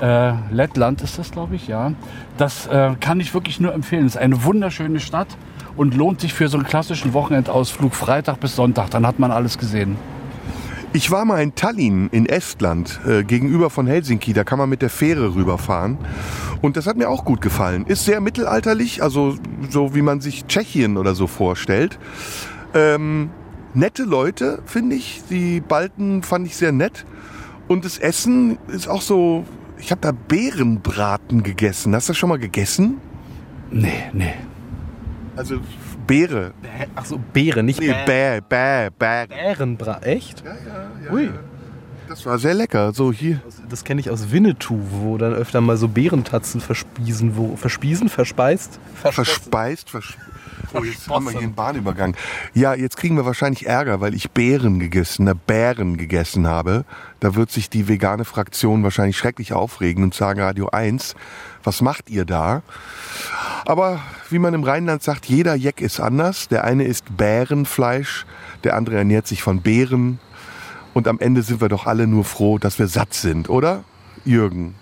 Äh, Lettland ist das, glaube ich, ja. Das äh, kann ich wirklich nur empfehlen. Es ist eine wunderschöne Stadt und lohnt sich für so einen klassischen Wochenendausflug Freitag bis Sonntag. Dann hat man alles gesehen. Ich war mal in Tallinn in Estland, äh, gegenüber von Helsinki. Da kann man mit der Fähre rüberfahren. Und das hat mir auch gut gefallen. Ist sehr mittelalterlich, also so wie man sich Tschechien oder so vorstellt. Ähm, nette Leute, finde ich. Die Balten fand ich sehr nett. Und das Essen ist auch so. Ich habe da Bärenbraten gegessen. Hast du das schon mal gegessen? Nee, nee. Also Beere. Ach so, Beere, nicht Nee, Bä, Bä, Bä. Bärenbra. Echt? Ja, ja, ja. Ui. Das war sehr lecker. So hier. Das kenne ich aus Winnetou, wo dann öfter mal so Bärentatzen verspiesen, wo verspiesen, verspeist? Verspeist, vers Oh, jetzt haben wir hier einen Bahnübergang. Ja, jetzt kriegen wir wahrscheinlich Ärger, weil ich Beeren gegessen, ne, Bären gegessen habe. Da wird sich die vegane Fraktion wahrscheinlich schrecklich aufregen und sagen, Radio 1, was macht ihr da? Aber wie man im Rheinland sagt, jeder Jeck ist anders. Der eine isst Bärenfleisch, der andere ernährt sich von Beeren. Und am Ende sind wir doch alle nur froh, dass wir satt sind, oder? Jürgen.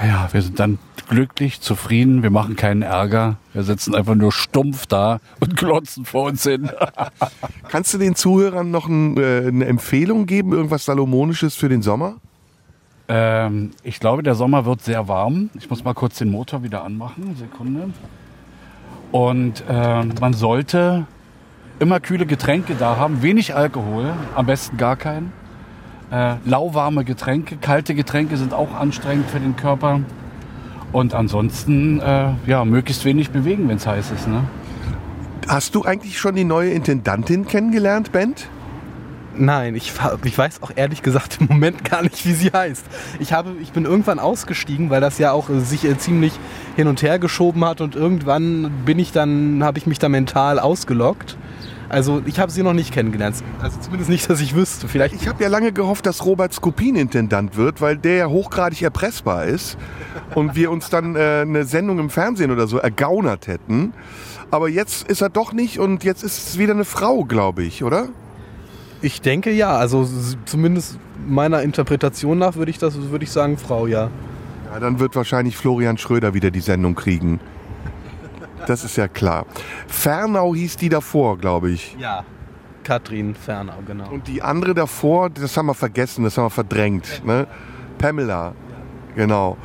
Ja, wir sind dann glücklich, zufrieden, wir machen keinen Ärger. Wir sitzen einfach nur stumpf da und glotzen vor uns hin. Kannst du den Zuhörern noch ein, äh, eine Empfehlung geben, irgendwas Salomonisches für den Sommer? Ähm, ich glaube, der Sommer wird sehr warm. Ich muss mal kurz den Motor wieder anmachen. Sekunde. Und äh, man sollte immer kühle Getränke da haben, wenig Alkohol, am besten gar keinen. Äh, lauwarme Getränke, kalte Getränke sind auch anstrengend für den Körper. Und ansonsten, äh, ja, möglichst wenig bewegen, wenn es heiß ist. Ne? Hast du eigentlich schon die neue Intendantin kennengelernt, Bent? Nein, ich, ich weiß auch ehrlich gesagt im Moment gar nicht, wie sie heißt. Ich, habe, ich bin irgendwann ausgestiegen, weil das ja auch äh, sich äh, ziemlich hin und her geschoben hat und irgendwann bin ich dann, habe ich mich da mental ausgelockt. Also ich habe sie noch nicht kennengelernt. Also zumindest nicht, dass ich wüsste. Vielleicht. Ich habe ja lange gehofft, dass Robert Skopin Intendant wird, weil der ja hochgradig erpressbar ist und wir uns dann äh, eine Sendung im Fernsehen oder so ergaunert hätten. Aber jetzt ist er doch nicht und jetzt ist es wieder eine Frau, glaube ich, oder? Ich denke ja, also zumindest meiner Interpretation nach würde ich das, würde ich sagen, Frau, ja. Ja, dann wird wahrscheinlich Florian Schröder wieder die Sendung kriegen. Das ist ja klar. Fernau hieß die davor, glaube ich. Ja. Katrin Fernau, genau. Und die andere davor, das haben wir vergessen, das haben wir verdrängt. Ne? Pamela. Genau.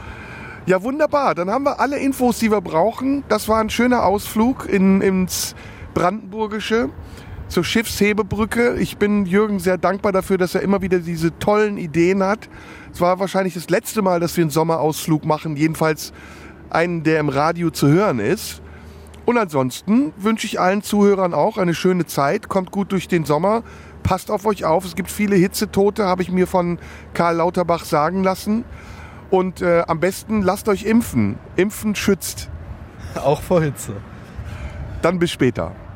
Ja, wunderbar. Dann haben wir alle Infos, die wir brauchen. Das war ein schöner Ausflug in, ins Brandenburgische zur Schiffshebebrücke. Ich bin Jürgen sehr dankbar dafür, dass er immer wieder diese tollen Ideen hat. Es war wahrscheinlich das letzte Mal, dass wir einen Sommerausflug machen. Jedenfalls einen, der im Radio zu hören ist. Und ansonsten wünsche ich allen Zuhörern auch eine schöne Zeit. Kommt gut durch den Sommer. Passt auf euch auf. Es gibt viele Hitzetote, habe ich mir von Karl Lauterbach sagen lassen. Und äh, am besten lasst euch impfen. Impfen schützt. Auch vor Hitze. Dann bis später.